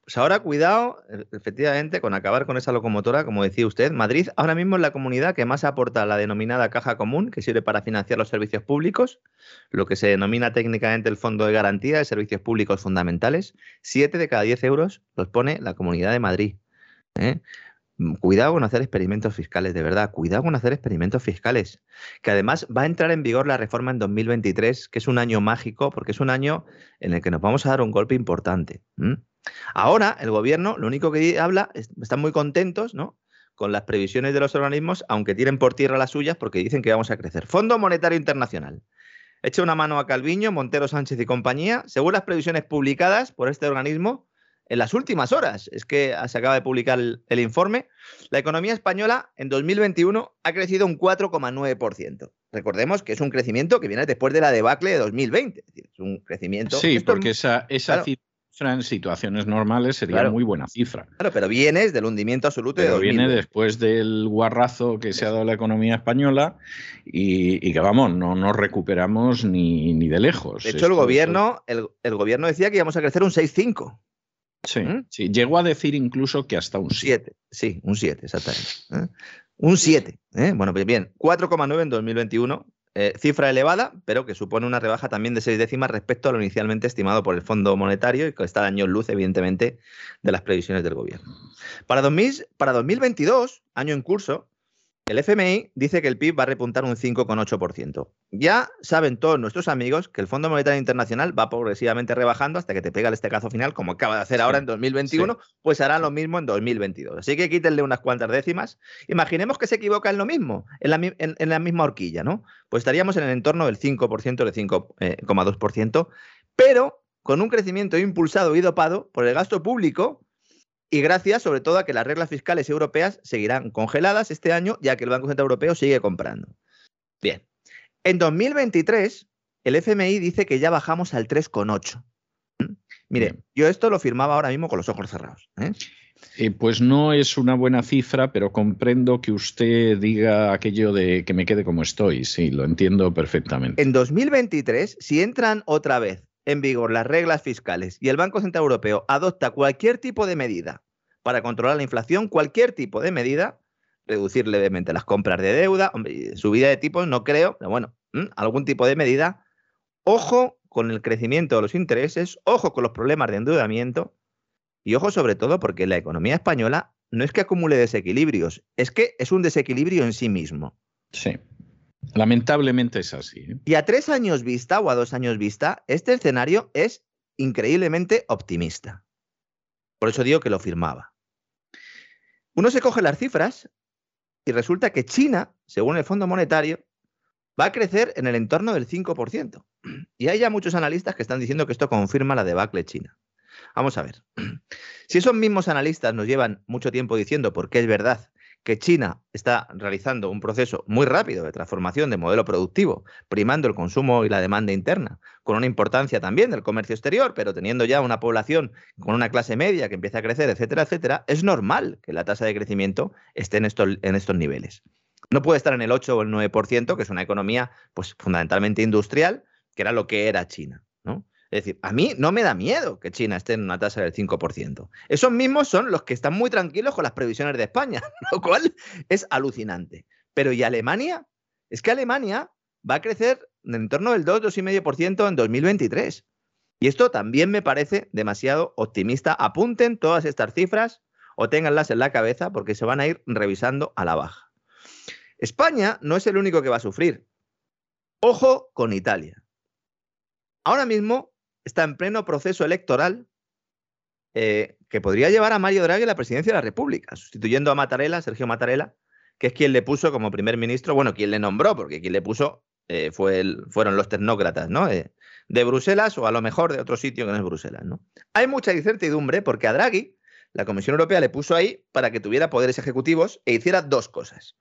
Speaker 2: Pues ahora cuidado, e, efectivamente, con acabar con esa locomotora, como decía usted. Madrid ahora mismo es la comunidad que más aporta la denominada caja común, que sirve para financiar los servicios públicos, lo que se denomina técnicamente el Fondo de Garantía de Servicios Públicos Fundamentales. Siete de cada diez euros los pone la Comunidad de Madrid. ¿eh? Mm, cuidado con hacer experimentos fiscales, de verdad, cuidado con hacer experimentos fiscales. Que además va a entrar en vigor la reforma en 2023, que es un año mágico, porque es un año en el que nos vamos a dar un golpe importante. Ahora, el gobierno, lo único que habla, están muy contentos, ¿no? Con las previsiones de los organismos, aunque tiren por tierra las suyas porque dicen que vamos a crecer. Fondo Monetario Internacional. Echa una mano a Calviño, Montero Sánchez y compañía. Según las previsiones publicadas por este organismo, en las últimas horas. Es que se acaba de publicar el, informe. La economía española en 2021 ha crecido un 4,9%. Recordemos que es un crecimiento que viene después de la debacle de 2020. Es, un crecimiento.
Speaker 1: Sí, porque esa, esa cifra en situaciones normales sería muy buena cifra.
Speaker 2: Claro, pero vienes del hundimiento absoluto
Speaker 1: pero viene después del guarrazo que se ha dado la economía española y, que vamos, no nos recuperamos ni, ni de lejos.
Speaker 2: De hecho, el gobierno, el, el, gobierno decía que íbamos a crecer un 6,5.
Speaker 1: Sí, ¿Mm? sí, llegó a decir incluso que hasta un 7.
Speaker 2: Sí, un 7, exactamente. ¿eh? Un 7. ¿eh? Bueno, pues bien, 4,9 en 2021. Eh, cifra elevada, pero que supone una rebaja también de seis décimas respecto a lo inicialmente estimado por el Fondo Monetario y que está año luz, evidentemente, de las previsiones del gobierno. Para, 2000, para 2022, año en curso, el FMI dice que el PIB va a repuntar un 5,8%. Ya saben todos nuestros amigos que el Fondo Monetario Internacional va progresivamente rebajando hasta que te pega el estecazo final, como acaba de hacer ahora en 2021, pues hará lo mismo en 2022. Así que quítenle unas cuantas décimas. Imaginemos que se equivoca en lo mismo, en la, en la misma horquilla, ¿no? Pues estaríamos en el entorno del 5%, del 5,2%, eh, pero con un crecimiento impulsado y dopado por el gasto público y gracias sobre todo a que las reglas fiscales europeas seguirán congeladas este año, ya que el Banco Central Europeo sigue comprando. Bien, en 2023 el FMI dice que ya bajamos al 3,8. ¿Mm? Mire, yo esto lo firmaba ahora mismo con los ojos cerrados.
Speaker 1: ¿eh? Eh, pues no es una buena cifra, pero comprendo que usted diga aquello de que me quede como estoy. Sí, lo entiendo perfectamente.
Speaker 2: En 2023, si entran otra vez en vigor las reglas fiscales y el Banco Central Europeo adopta cualquier tipo de medida para controlar la inflación, cualquier tipo de medida, reducir levemente las compras de deuda, subida de tipos, no creo, pero bueno, algún tipo de medida, ojo con el crecimiento de los intereses, ojo con los problemas de endeudamiento y ojo sobre todo porque la economía española no es que acumule desequilibrios, es que es un desequilibrio en sí mismo.
Speaker 1: Sí. Lamentablemente es así. ¿eh?
Speaker 2: Y a tres años vista o a dos años vista, este escenario es increíblemente optimista. Por eso digo que lo firmaba. Uno se coge las cifras y resulta que China, según el Fondo Monetario, va a crecer en el entorno del 5%. Y hay ya muchos analistas que están diciendo que esto confirma la debacle china. Vamos a ver. Si esos mismos analistas nos llevan mucho tiempo diciendo, porque es verdad, que China está realizando un proceso muy rápido de transformación de modelo productivo, primando el consumo y la demanda interna, con una importancia también del comercio exterior, pero teniendo ya una población con una clase media que empieza a crecer, etcétera, etcétera, es normal que la tasa de crecimiento esté en estos, niveles. No puede estar en el 8 o el 9%, que es una economía pues, fundamentalmente industrial, que era lo que era China. ¿no? Es decir, a mí no me da miedo que China esté en una tasa del 5%. Esos mismos son los que están muy tranquilos con las previsiones de España, *laughs* lo cual es alucinante. Pero ¿y Alemania? Es que Alemania va a crecer en torno del 2-2,5% en 2023. Y esto también me parece demasiado optimista. Apunten todas estas cifras o ténganlas en la cabeza porque se van a ir revisando a la baja. España no es el único que va a sufrir. Ojo con Italia. Ahora mismo está en pleno proceso electoral eh, que podría llevar a Mario Draghi a la presidencia de la República, sustituyendo a Mattarella, Sergio Mattarella, que es quien le puso como primer ministro, bueno, quien le nombró, porque quien le puso eh, fue el, fueron los tecnócratas ¿no? Eh, de Bruselas o a lo mejor de otro sitio que no es Bruselas. ¿no? Hay mucha incertidumbre porque a Draghi la Comisión Europea le puso ahí para que tuviera poderes ejecutivos e hiciera dos cosas,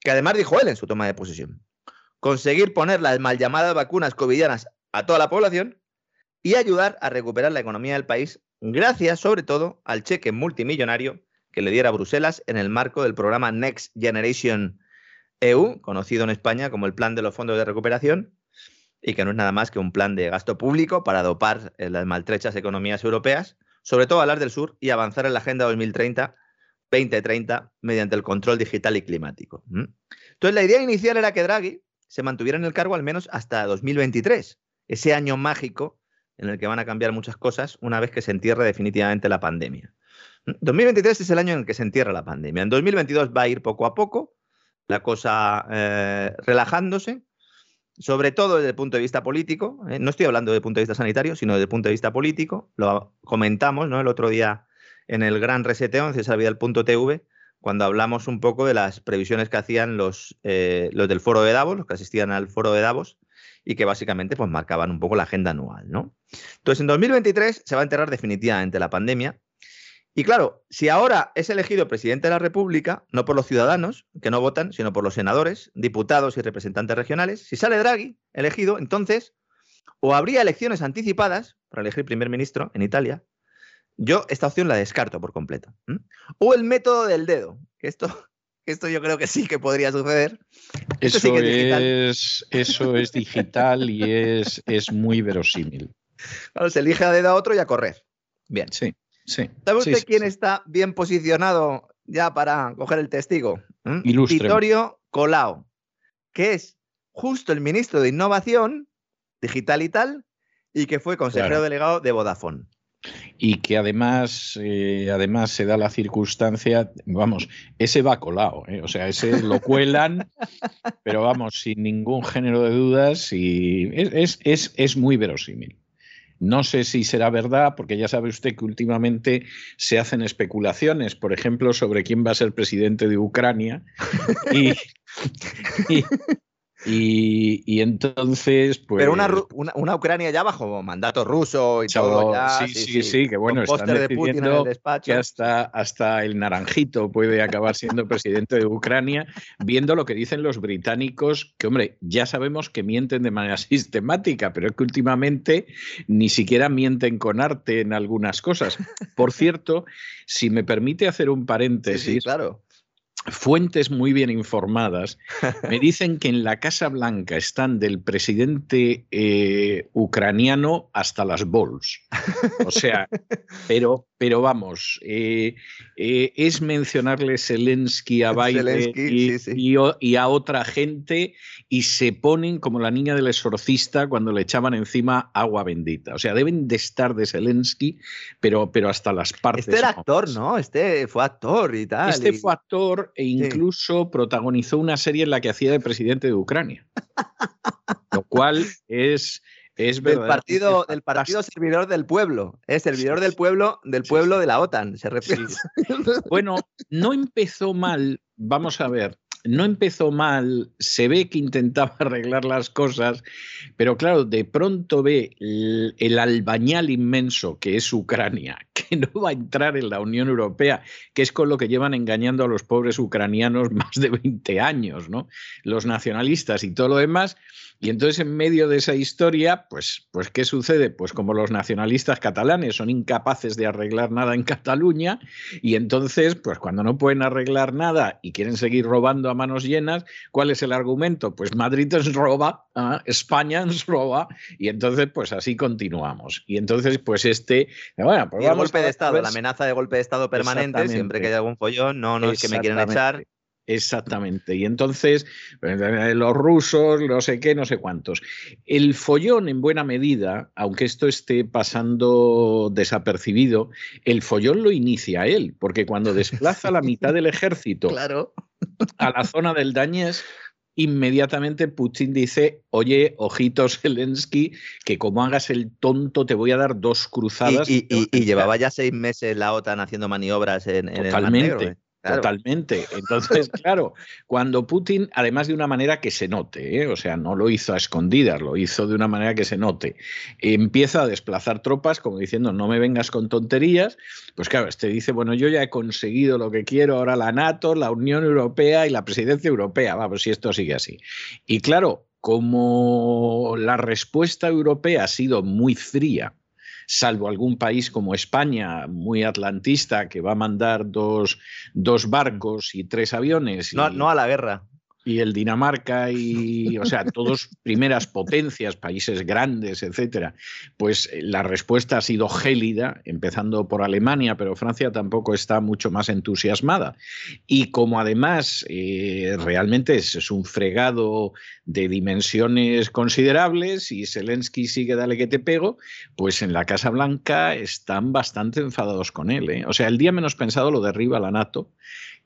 Speaker 2: que además dijo él en su toma de posesión. Conseguir poner las mal llamadas vacunas covidianas a toda la población y ayudar a recuperar la economía del país gracias sobre todo al cheque multimillonario que le diera Bruselas en el marco del programa Next Generation EU, conocido en España como el Plan de los Fondos de Recuperación, y que no es nada más que un plan de gasto público para dopar las maltrechas economías europeas, sobre todo a las del sur, y avanzar en la Agenda 2030-2030 mediante el control digital y climático. Entonces, la idea inicial era que Draghi se mantuviera en el cargo al menos hasta 2023, ese año mágico en el que van a cambiar muchas cosas una vez que se entierre definitivamente la pandemia. 2023 es el año en el que se entierra la pandemia. En 2022 va a ir poco a poco la cosa eh, relajándose, sobre todo desde el punto de vista político. ¿eh? No estoy hablando desde el punto de vista sanitario, sino desde el punto de vista político. Lo comentamos ¿no? el otro día en el gran reseteo en cesarvidal.tv, cuando hablamos un poco de las previsiones que hacían los, eh, los del foro de Davos, los que asistían al foro de Davos, y que básicamente pues, marcaban un poco la agenda anual. ¿no? Entonces, en 2023 se va a enterrar definitivamente la pandemia. Y claro, si ahora es elegido presidente de la República, no por los ciudadanos, que no votan, sino por los senadores, diputados y representantes regionales, si sale Draghi elegido, entonces o habría elecciones anticipadas para elegir primer ministro en Italia. Yo esta opción la descarto por completo. O el método del dedo, que esto esto yo creo que sí que podría suceder.
Speaker 1: Eso, es, eso es digital y es, es muy verosímil.
Speaker 2: se elige a dedo a otro y a correr. Bien.
Speaker 1: Sí, sí.
Speaker 2: ¿Sabe usted quién está bien posicionado ya para coger el testigo?
Speaker 1: ¿Mm?
Speaker 2: Vittorio Colao, que es justo el ministro de Innovación Digital y tal, y que fue consejero delegado de Vodafone
Speaker 1: y que además, eh, además se da la circunstancia, vamos, ese va colado, ¿eh? o sea, ese lo cuelan, *laughs* pero vamos, sin ningún género de dudas y es, es, es muy verosímil. No sé si será verdad, porque ya sabe usted que últimamente se hacen especulaciones, por ejemplo, sobre quién va a ser presidente de Ucrania. y, y, entonces, pues.
Speaker 2: Pero una, Ucrania ya bajo mandato ruso y todo.
Speaker 1: sí, sí, sí, que bueno, están decidiendo que hasta, hasta el naranjito puede acabar siendo presidente de Ucrania, viendo lo que dicen los británicos, que hombre, ya sabemos que mienten de manera *laughs* sistemática, pero es que últimamente ni siquiera mienten con arte en algunas cosas. Por cierto, si me permite hacer un paréntesis.
Speaker 2: claro
Speaker 1: fuentes muy bien informadas *laughs* me dicen que en la Casa Blanca están del presidente eh, ucraniano hasta las bols. O sea, *laughs* pero, pero vamos, eh, eh, es mencionarle Zelensky a Biden y, a otra gente y se ponen como la niña del exorcista cuando le echaban encima agua bendita. O sea, deben de estar de Zelensky, pero, pero hasta las partes.
Speaker 2: Este era actor, ¿no? Este fue actor y tal.
Speaker 1: Este fue actor e incluso protagonizó una serie en la que hacía de presidente de Ucrania. Lo cual es, es
Speaker 2: del partido, del partido servidor del pueblo. Es servidor del pueblo, del pueblo de la OTAN, se refiere. *laughs*
Speaker 1: Bueno, no empezó mal, vamos a ver no empezó mal, se ve que intentaba *laughs* arreglar las cosas, pero claro, de pronto ve el, albañal inmenso que es Ucrania, *laughs* que no va a entrar en la Unión Europea, que es con lo que llevan engañando a los pobres ucranianos más de 20 años, ¿no? Los nacionalistas y todo lo demás. Y entonces en medio de esa historia, pues, pues ¿qué sucede? Pues como los nacionalistas catalanes son incapaces de arreglar nada en Cataluña, y entonces, pues cuando no pueden arreglar nada y quieren seguir robando a manos llenas, ¿cuál es el argumento? Pues Madrid nos roba, ¿ah? España nos roba, y entonces pues así continuamos. Y entonces pues este, bueno, pues
Speaker 2: el golpe de Estado, la amenaza de golpe de Estado permanente, siempre que haya algún follón, no, no es que me quieren echar.
Speaker 1: Exactamente. Y entonces, eh, los rusos, no sé qué, no sé cuántos. El follón, en buena medida, aunque esto esté pasando desapercibido, el follón lo inicia él, porque cuando desplaza la mitad del ejército *laughs* a la zona del Dañés, inmediatamente Putin dice, oye, ojito Zelensky, que como hagas el tonto te voy a dar dos cruzadas.
Speaker 2: Y, llevaba ya seis meses la OTAN haciendo maniobras en, el Mar Negro, ¿eh?
Speaker 1: Totalmente. Entonces, *laughs* claro, cuando Putin, además de una manera que se note, ¿eh? o sea, no lo hizo a escondidas, lo hizo de una manera que se note, empieza a desplazar tropas como diciendo, no me vengas con tonterías, pues claro, este dice, bueno, yo ya he conseguido lo que quiero, ahora la NATO, la Unión Europea y la presidencia europea, vamos, si esto sigue así. Y claro, como la respuesta europea ha sido muy fría salvo algún país como España, muy atlantista, que va a mandar dos, dos barcos y tres aviones.
Speaker 2: No, no a la guerra
Speaker 1: y el Dinamarca y, o sea, todos *laughs* primeras potencias, países grandes, etcétera, pues eh, la respuesta ha sido gélida, empezando por Alemania, pero Francia tampoco está mucho más entusiasmada. Y como además eh, realmente es, es, un fregado de dimensiones considerables y Zelensky sigue dale que te pego, pues en la Casa Blanca están bastante enfadados con él. ¿eh? O sea, el día menos pensado lo derriba la NATO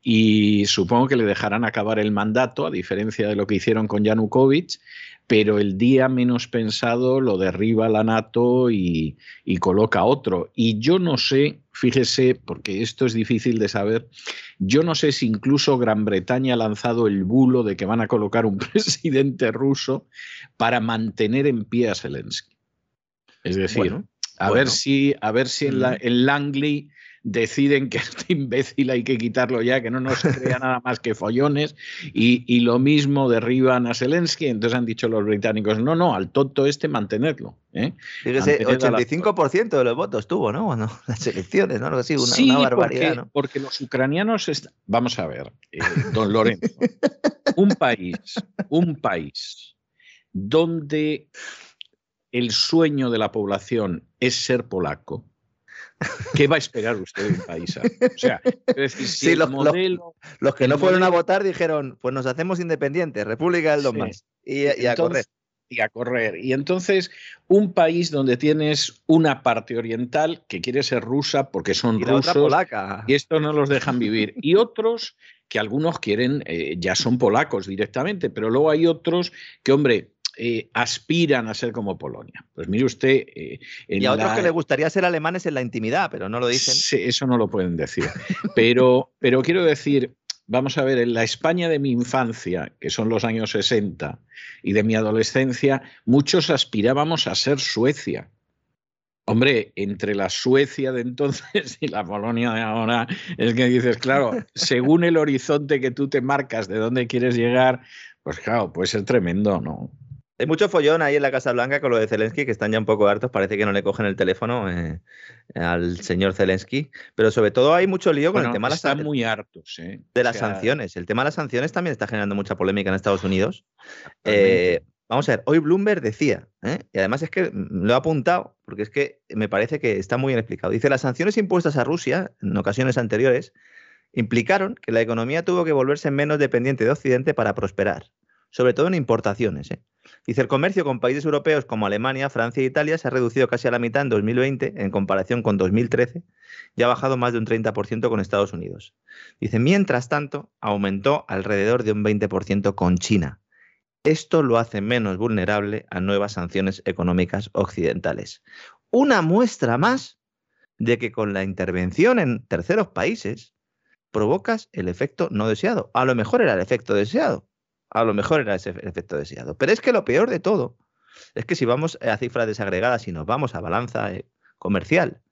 Speaker 1: y supongo que le dejarán acabar el mandato, a diferencia de lo que hicieron con Yanukovych, pero el día menos pensado lo derriba la NATO y, coloca otro. Y yo no sé, fíjese, porque esto es difícil de saber, yo no sé si incluso Gran Bretaña ha lanzado el bulo de que van a colocar un *laughs* presidente ruso para mantener en pie a Zelensky. Es decir, a, Ver si, a ver si en, la, en Langley deciden que *laughs* este imbécil hay que quitarlo ya, que no nos crea nada más que follones, y, lo mismo derriban a Zelensky, entonces han dicho los británicos, no, no, al tonto este mantenerlo. ¿eh?
Speaker 2: Fíjese, 85% de los votos tuvo, ¿no? Bueno, *laughs* las elecciones, ¿no? Algo así, una,
Speaker 1: sí,
Speaker 2: barbaridad,
Speaker 1: porque,
Speaker 2: ¿no?
Speaker 1: porque los ucranianos, vamos a ver, eh, don Lorenzo, un país, un país donde el sueño de la población es ser polaco, *laughs* ¿Qué va a esperar usted de un país? O sea,
Speaker 2: si los, los, que no fueron a votar dijeron, pues nos hacemos independientes, República del Donbass, y, a correr.
Speaker 1: Y a correr. Y entonces, un país donde tienes una parte oriental que quiere ser rusa porque son rusos y esto no los dejan vivir. Y otros que algunos quieren, eh, ya son polacos directamente, pero luego hay otros que, hombre, eh, aspiran a ser como Polonia. Pues mire usted.
Speaker 2: Eh, y a otros que le gustaría ser alemanes en la intimidad, pero no lo dicen.
Speaker 1: Sí, eso no lo pueden decir. Pero, pero quiero decir, vamos a ver, en la España de mi infancia, que son los años 60, y de mi adolescencia, muchos aspirábamos a ser Suecia. Hombre, entre la Suecia de entonces y la Polonia de ahora, es que dices, claro, según el horizonte que tú te marcas de dónde quieres llegar, pues claro, puede ser tremendo, ¿no?
Speaker 2: Hay mucho follón ahí en la Casa Blanca con lo de Zelensky, que están ya un poco hartos, parece que no le cogen el teléfono eh, al señor Zelensky, pero sobre todo hay mucho lío con el tema
Speaker 1: de las Están muy hartos, ¿eh?
Speaker 2: De las sanciones. El tema de las sanciones también está generando mucha polémica en Estados Unidos. Eh, vamos a ver, hoy Bloomberg decía, y además es que lo he apuntado, porque es que me parece que está muy bien explicado. Dice, las sanciones impuestas a Rusia en ocasiones anteriores implicaron que la economía tuvo que volverse menos dependiente de Occidente para prosperar, sobre todo en importaciones. ¿eh? Dice, el comercio con países europeos como Alemania, Francia e Italia se ha reducido casi a la mitad en 2020 en comparación con 2013 y ha bajado más de un 30% con Estados Unidos. Dice, mientras tanto, aumentó alrededor de un 20% con China. Esto lo hace menos vulnerable a nuevas sanciones económicas occidentales. Una muestra más de que con la intervención en terceros países provocas el efecto no deseado. A lo mejor era el efecto deseado, a lo mejor era ese efecto deseado. Pero es que lo peor de todo es que si vamos a cifras desagregadas y nos vamos a balanza eh, comercial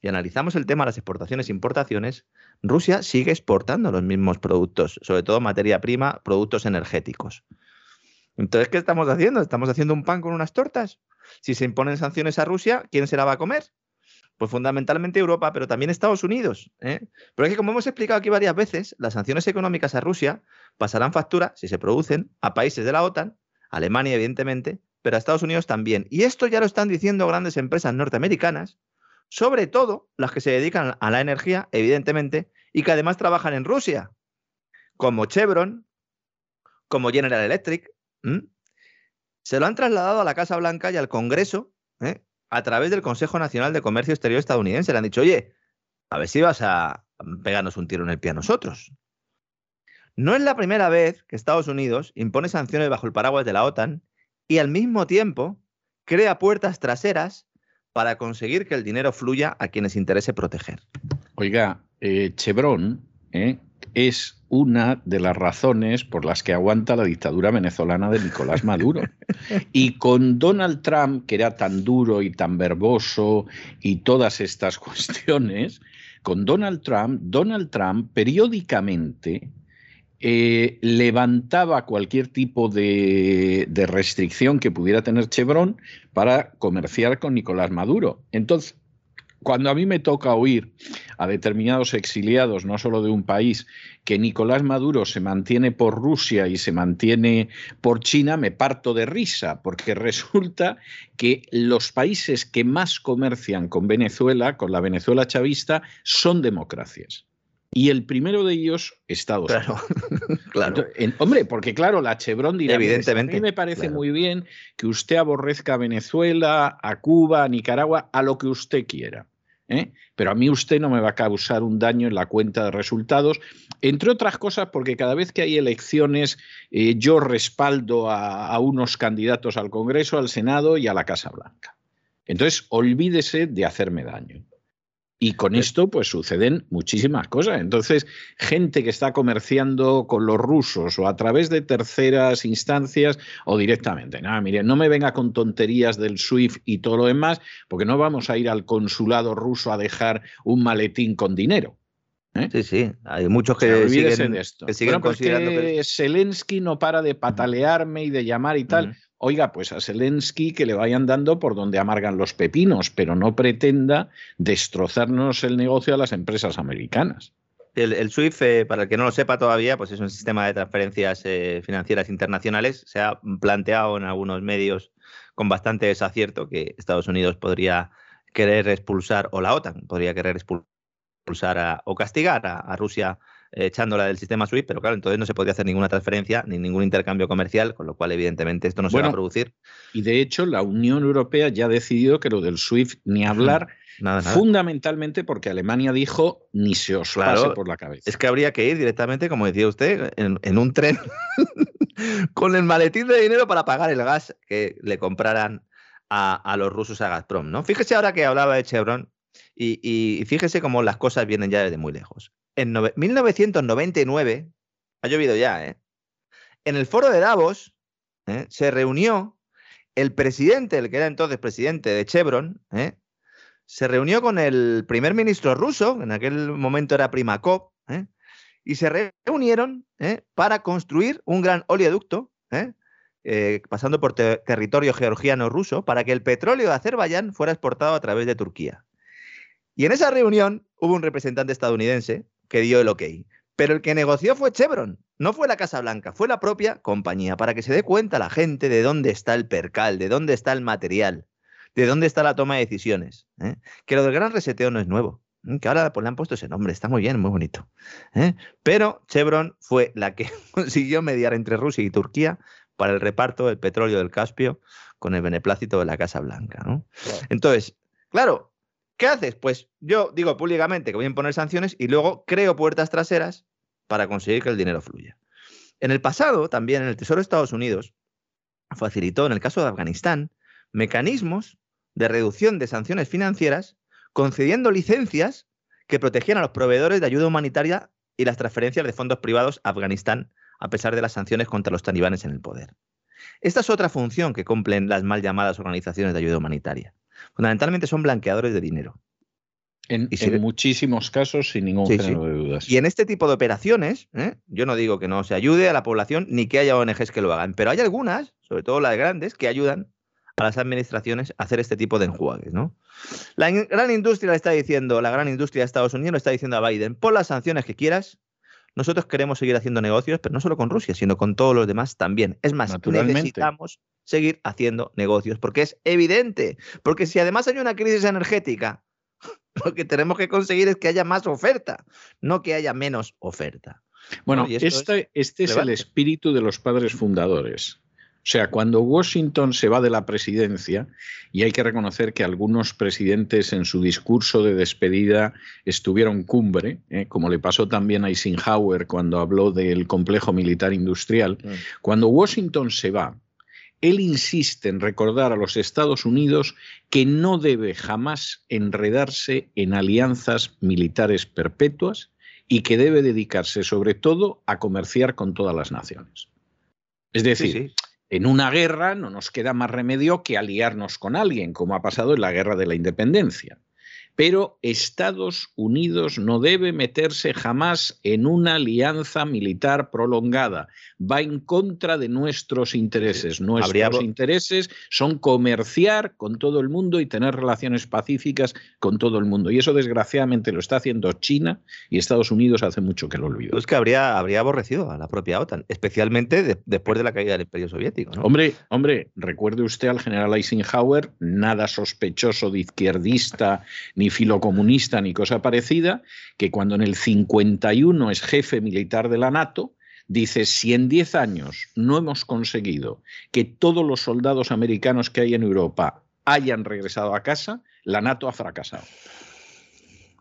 Speaker 2: y analizamos el tema de las exportaciones e importaciones, Rusia sigue exportando los mismos productos, sobre todo materia prima, productos energéticos. Entonces, ¿qué estamos haciendo? ¿Estamos haciendo un pan con unas tortas? Si se imponen sanciones a Rusia, ¿quién se la va a comer? Pues fundamentalmente Europa, pero también Estados Unidos. ¿eh? Pero es que, como hemos explicado aquí varias veces, las sanciones económicas a Rusia pasarán factura, si se producen, a países de la OTAN, Alemania evidentemente, pero a Estados Unidos también. Y esto ya lo están diciendo grandes empresas norteamericanas, sobre todo las que se dedican a la energía, evidentemente, y que además trabajan en Rusia, como Chevron, como General Electric. Se lo han trasladado a la Casa Blanca y al Congreso ¿eh? A través del Consejo Nacional de Comercio Exterior estadounidense. Le han dicho, oye, a ver si vas a pegarnos un tiro en el pie a nosotros. No es la primera vez que Estados Unidos impone sanciones bajo el paraguas de la OTAN y al mismo tiempo crea puertas traseras para conseguir que el dinero fluya a quienes interese proteger.
Speaker 1: Oiga, eh, Chevron, eh, es una de las razones por las que aguanta la dictadura venezolana de Nicolás Maduro. *laughs* Y con Donald Trump, que era tan duro y tan verboso y todas estas *laughs* cuestiones, con Donald Trump, Donald Trump periódicamente eh, levantaba cualquier tipo de, de, restricción que pudiera tener Chevron para comerciar con Nicolás Maduro. Entonces, cuando a mí me toca oír a determinados exiliados, no solo de un país, que Nicolás Maduro se mantiene por Rusia y se mantiene por China, me parto de risa, porque *laughs* resulta que los países que más comercian con Venezuela, con la Venezuela chavista, son democracias. Y el primero de ellos, Estados
Speaker 2: claro,
Speaker 1: Unidos. *laughs*
Speaker 2: claro.
Speaker 1: hombre, porque claro, la Chevron dirá,
Speaker 2: Evidentemente,
Speaker 1: a mí me parece
Speaker 2: claro.
Speaker 1: muy bien que usted aborrezca a Venezuela, a Cuba, a Nicaragua, a lo que usted quiera. ¿Eh? Pero a mí usted no me va a causar un daño en la cuenta de resultados, entre otras cosas porque cada vez que hay elecciones eh, yo respaldo a, a unos candidatos al Congreso, al Senado y a la Casa Blanca. Entonces, olvídese de hacerme daño. Y con esto, pues suceden muchísimas cosas. Entonces, gente que está comerciando con los rusos o a través de terceras instancias o directamente. Nada, mire, no me venga con tonterías del SWIFT y todo lo demás, porque no vamos a ir al consulado ruso a dejar un maletín con dinero. ¿eh?
Speaker 2: Sí, sí. Hay muchos que siguen,
Speaker 1: de esto.
Speaker 2: que siguen
Speaker 1: Bueno, pues
Speaker 2: considerando
Speaker 1: que. Zelensky no para de patalearme y de llamar y tal. Oiga, pues a Zelensky que le vayan dando por donde amargan los pepinos, pero no pretenda destrozarnos el negocio a las empresas americanas.
Speaker 2: El, el SWIFT, eh, para el que no lo sepa todavía, pues es un sistema de transferencias eh, financieras internacionales. Se ha planteado en algunos medios con bastante desacierto que Estados Unidos podría querer expulsar, o la OTAN podría querer expulsar o castigar a, Rusia echándola del sistema SWIFT, pero claro, entonces no se podría hacer ninguna transferencia ni ningún intercambio comercial, con lo cual evidentemente esto no se va a producir.
Speaker 1: Y de hecho, la Unión Europea ya ha decidido que lo del SWIFT ni hablar,
Speaker 2: Nada, nada.
Speaker 1: fundamentalmente porque Alemania dijo ni se os
Speaker 2: Claro,
Speaker 1: pase por la cabeza.
Speaker 2: Es que habría que ir directamente, como decía usted, en, en un tren *laughs* con el maletín de dinero para pagar el gas que le compraran a, a los rusos a Gazprom, ¿no? Fíjese ahora que hablaba de Chevron y- y fíjese cómo las cosas vienen ya desde muy lejos. En nove- 1999, ha llovido ya, ¿eh? En el foro de Davos ¿eh? se reunió el presidente, el que era entonces presidente de Chevron, ¿eh? se reunió con el primer ministro ruso, en aquel momento era Primakov, y se reunieron para construir un gran oleoducto, pasando por te- territorio georgiano-ruso, para que el petróleo de Azerbaiyán fuera exportado a través de Turquía. Y en esa reunión hubo un representante estadounidense que dio el ok. Pero el que negoció fue Chevron, no fue la Casa Blanca, fue la propia compañía, para que se dé cuenta la gente de dónde está el percal, de dónde está el material, de dónde está la toma de decisiones. ¿eh? Que lo del gran reseteo no es nuevo, ¿eh? que ahora pues, le han puesto ese nombre, está muy bien, muy bonito. ¿eh? Pero Chevron fue la que *laughs* consiguió mediar entre Rusia y Turquía para el reparto del petróleo del Caspio con el beneplácito de la Casa Blanca. ¿no? Entonces, claro, ¿qué haces? Pues yo digo públicamente que voy a imponer sanciones y luego creo puertas traseras para conseguir que el dinero fluya. En el pasado, también en el Tesoro de Estados Unidos, facilitó, en el caso de Afganistán, mecanismos de reducción de sanciones financieras, concediendo licencias que protegían a los proveedores de ayuda humanitaria y las transferencias de fondos privados a Afganistán, a pesar de las sanciones contra los talibanes en el poder. Esta es otra función que cumplen las mal llamadas organizaciones de ayuda humanitaria. Fundamentalmente son blanqueadores de dinero.
Speaker 1: En,
Speaker 2: y si
Speaker 1: en muchísimos casos, sin ningún
Speaker 2: Sí,
Speaker 1: género
Speaker 2: sí.
Speaker 1: de dudas.
Speaker 2: Y en este tipo de operaciones, ¿eh? yo no digo que no se ayude a la población ni que haya ONGs que lo hagan, pero hay algunas, sobre todo las grandes, que ayudan a las administraciones a hacer este tipo de enjuagues. ¿no? La in- gran industria le está diciendo, la gran industria de Estados Unidos le está diciendo a Biden, pon las sanciones que quieras, nosotros queremos seguir haciendo negocios, pero no solo con Rusia, sino con todos los demás también. Es más, necesitamos seguir haciendo negocios, porque es evidente, porque si además hay una crisis energética, *laughs* lo que tenemos que conseguir es que haya más oferta, no que haya menos oferta.
Speaker 1: Bueno, este, es el espíritu de los padres fundadores. O sea, cuando Washington se va de la presidencia, y hay que reconocer que algunos presidentes en su discurso de despedida estuvieron cumbre, ¿eh? como le pasó también a Eisenhower cuando habló del complejo militar industrial,
Speaker 2: Mm.
Speaker 1: cuando Washington se va, él insiste en recordar a los Estados Unidos que no debe jamás enredarse en alianzas militares perpetuas y que debe dedicarse sobre todo a comerciar con todas las naciones. Es decir, en una guerra no nos queda más remedio que aliarnos con alguien, como ha pasado en la guerra de la independencia. Pero Estados Unidos no debe meterse jamás en una alianza militar prolongada. Va en contra de nuestros intereses. Nuestros intereses son comerciar con todo el mundo y tener relaciones pacíficas con todo el mundo. Y eso desgraciadamente lo está haciendo China y Estados Unidos hace mucho que lo olvidó.
Speaker 2: Es que habría, habría aborrecido a la propia OTAN, especialmente después de la caída del Imperio Soviético.
Speaker 1: Hombre, hombre, recuerde usted al general Eisenhower, nada sospechoso de izquierdista ni filocomunista ni cosa parecida, que cuando en el 51 es jefe militar de la NATO, dice, si en 10 años no hemos conseguido que todos los soldados americanos que hay en Europa hayan regresado a casa, la NATO ha fracasado.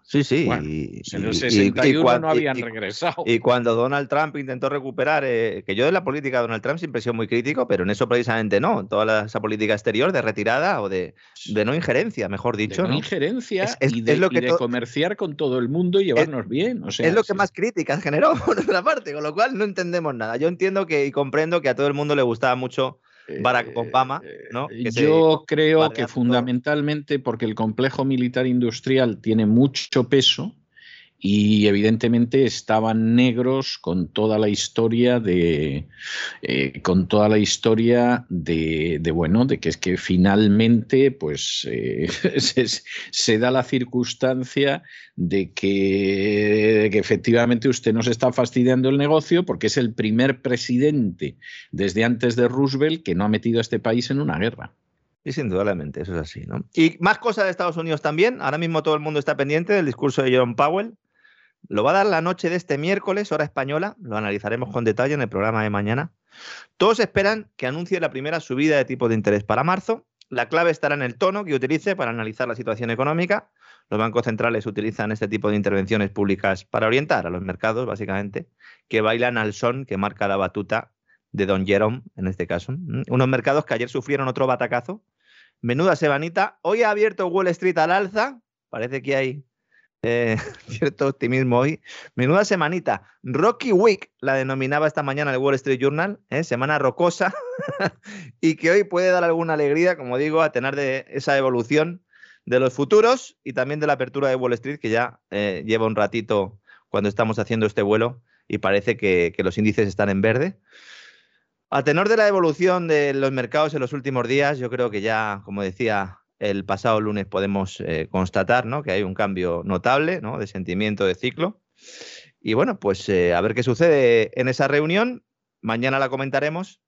Speaker 2: Sí, sí.
Speaker 1: en el 61 no habían regresado.
Speaker 2: Y cuando Donald Trump intentó recuperar, eh, que yo de la política de Donald Trump siempre he sido muy crítico, pero en eso precisamente no. Toda esa política exterior de retirada o de, de no injerencia, mejor dicho.
Speaker 1: De no, injerencia y, de, lo que comerciar con todo el mundo y llevarnos bien. O sea,
Speaker 2: es lo que más críticas generó *laughs* por otra parte, con lo cual no entendemos nada. Yo entiendo que y comprendo que a todo el mundo le gustaba mucho Barack eh, Obama, ¿no?
Speaker 1: yo creo que fundamentalmente porque el complejo militar industrial tiene mucho peso y evidentemente estaban negros con toda la historia de eh, con toda la historia de, bueno de que es que finalmente pues eh, *laughs* se, da la circunstancia de que, efectivamente usted nos está fastidiando el negocio porque es el primer presidente desde antes de Roosevelt que no ha metido a este país en una guerra.
Speaker 2: Y indudablemente, eso es así, ¿no? Y más cosas de Estados Unidos también. Ahora mismo todo el mundo está pendiente del discurso de Jerome Powell, lo va a dar la noche de este miércoles, hora española. Lo analizaremos con detalle en el programa de mañana. Todos esperan que anuncie la primera subida de tipo de interés para marzo. La clave estará en el tono que utilice para analizar la situación económica. Los bancos centrales utilizan este tipo de intervenciones públicas para orientar a los mercados, básicamente, que bailan al son que marca la batuta de Don Jerome, en este caso. Unos mercados que ayer sufrieron otro batacazo. Menuda sebanita. Hoy ha abierto Wall Street al alza. Parece que hay eh, *laughs* cierto optimismo hoy. Menuda semanita. Rocky Week la denominaba esta mañana el Wall Street Journal, ¿eh? semana rocosa, *laughs* y que hoy puede dar alguna alegría, como digo, a tener de esa evolución de los futuros y también de la apertura de Wall Street, que ya eh, lleva un ratito cuando estamos haciendo este vuelo y parece que, que los índices están en verde. A tenor de la evolución de los mercados en los últimos días, yo creo que ya, como decía el pasado lunes podemos eh, constatar que hay un cambio notable ¿no? de sentimiento de ciclo. Y bueno, pues eh, a ver qué sucede en esa reunión. Mañana la comentaremos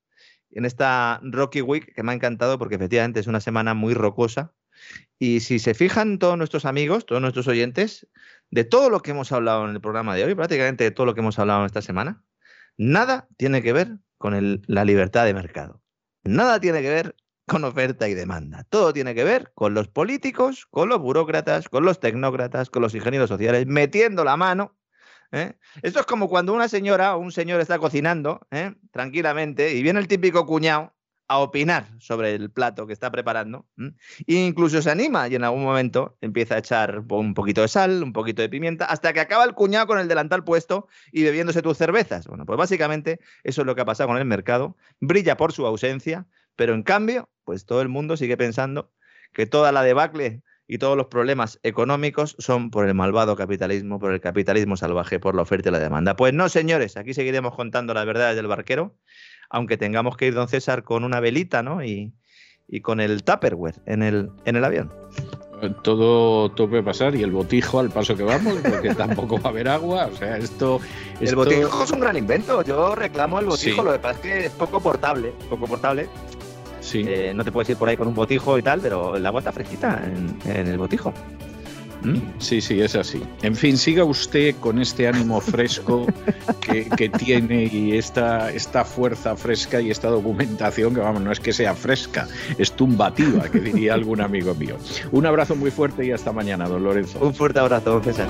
Speaker 2: en esta Rocky Week que me ha encantado porque efectivamente es una semana muy rocosa. Y si se fijan todos nuestros amigos, todos nuestros oyentes, de todo lo que hemos hablado en el programa de hoy, prácticamente de todo lo que hemos hablado en esta semana, nada tiene que ver con la libertad de mercado. Nada tiene que ver con oferta y demanda. Todo tiene que ver con los políticos, con los burócratas, con los tecnócratas, con los ingenieros sociales, metiendo la mano. ¿eh? Esto es como cuando una señora o un señor está cocinando ¿eh? tranquilamente y viene el típico cuñado a opinar sobre el plato que está preparando. E incluso se anima y en algún momento empieza a echar un poquito de sal, un poquito de pimienta, hasta que acaba el cuñado con el delantal puesto y bebiéndose tus cervezas. Bueno, pues básicamente eso es lo que ha pasado con el mercado. Brilla por su ausencia, pero en cambio, pues todo el mundo sigue pensando que toda la debacle y todos los problemas económicos son por el malvado capitalismo, por el capitalismo salvaje, por la oferta y la demanda. Pues no, señores, aquí seguiremos contando las verdades del barquero, aunque tengamos que ir, don César, con una velita, ¿no? Y, con el Tupperware en el, en el avión.
Speaker 1: Todo, todo puede pasar y el botijo al paso que vamos, porque tampoco va a haber agua. O sea, esto,
Speaker 2: El botijo es un gran invento. Yo reclamo el botijo, lo que pasa es que es poco portable. Poco portable. Eh, no te puedes ir por ahí con un botijo y tal, pero el agua está fresquita en, el botijo.
Speaker 1: ¿Mm? Sí, sí, es así. En fin, siga usted con este ánimo fresco que, tiene y esta, esta fuerza fresca y esta documentación que, vamos, no es que sea fresca, es tumbativa, que diría algún amigo mío. Un abrazo muy fuerte y hasta mañana, don Lorenzo.
Speaker 2: Un fuerte abrazo, don César.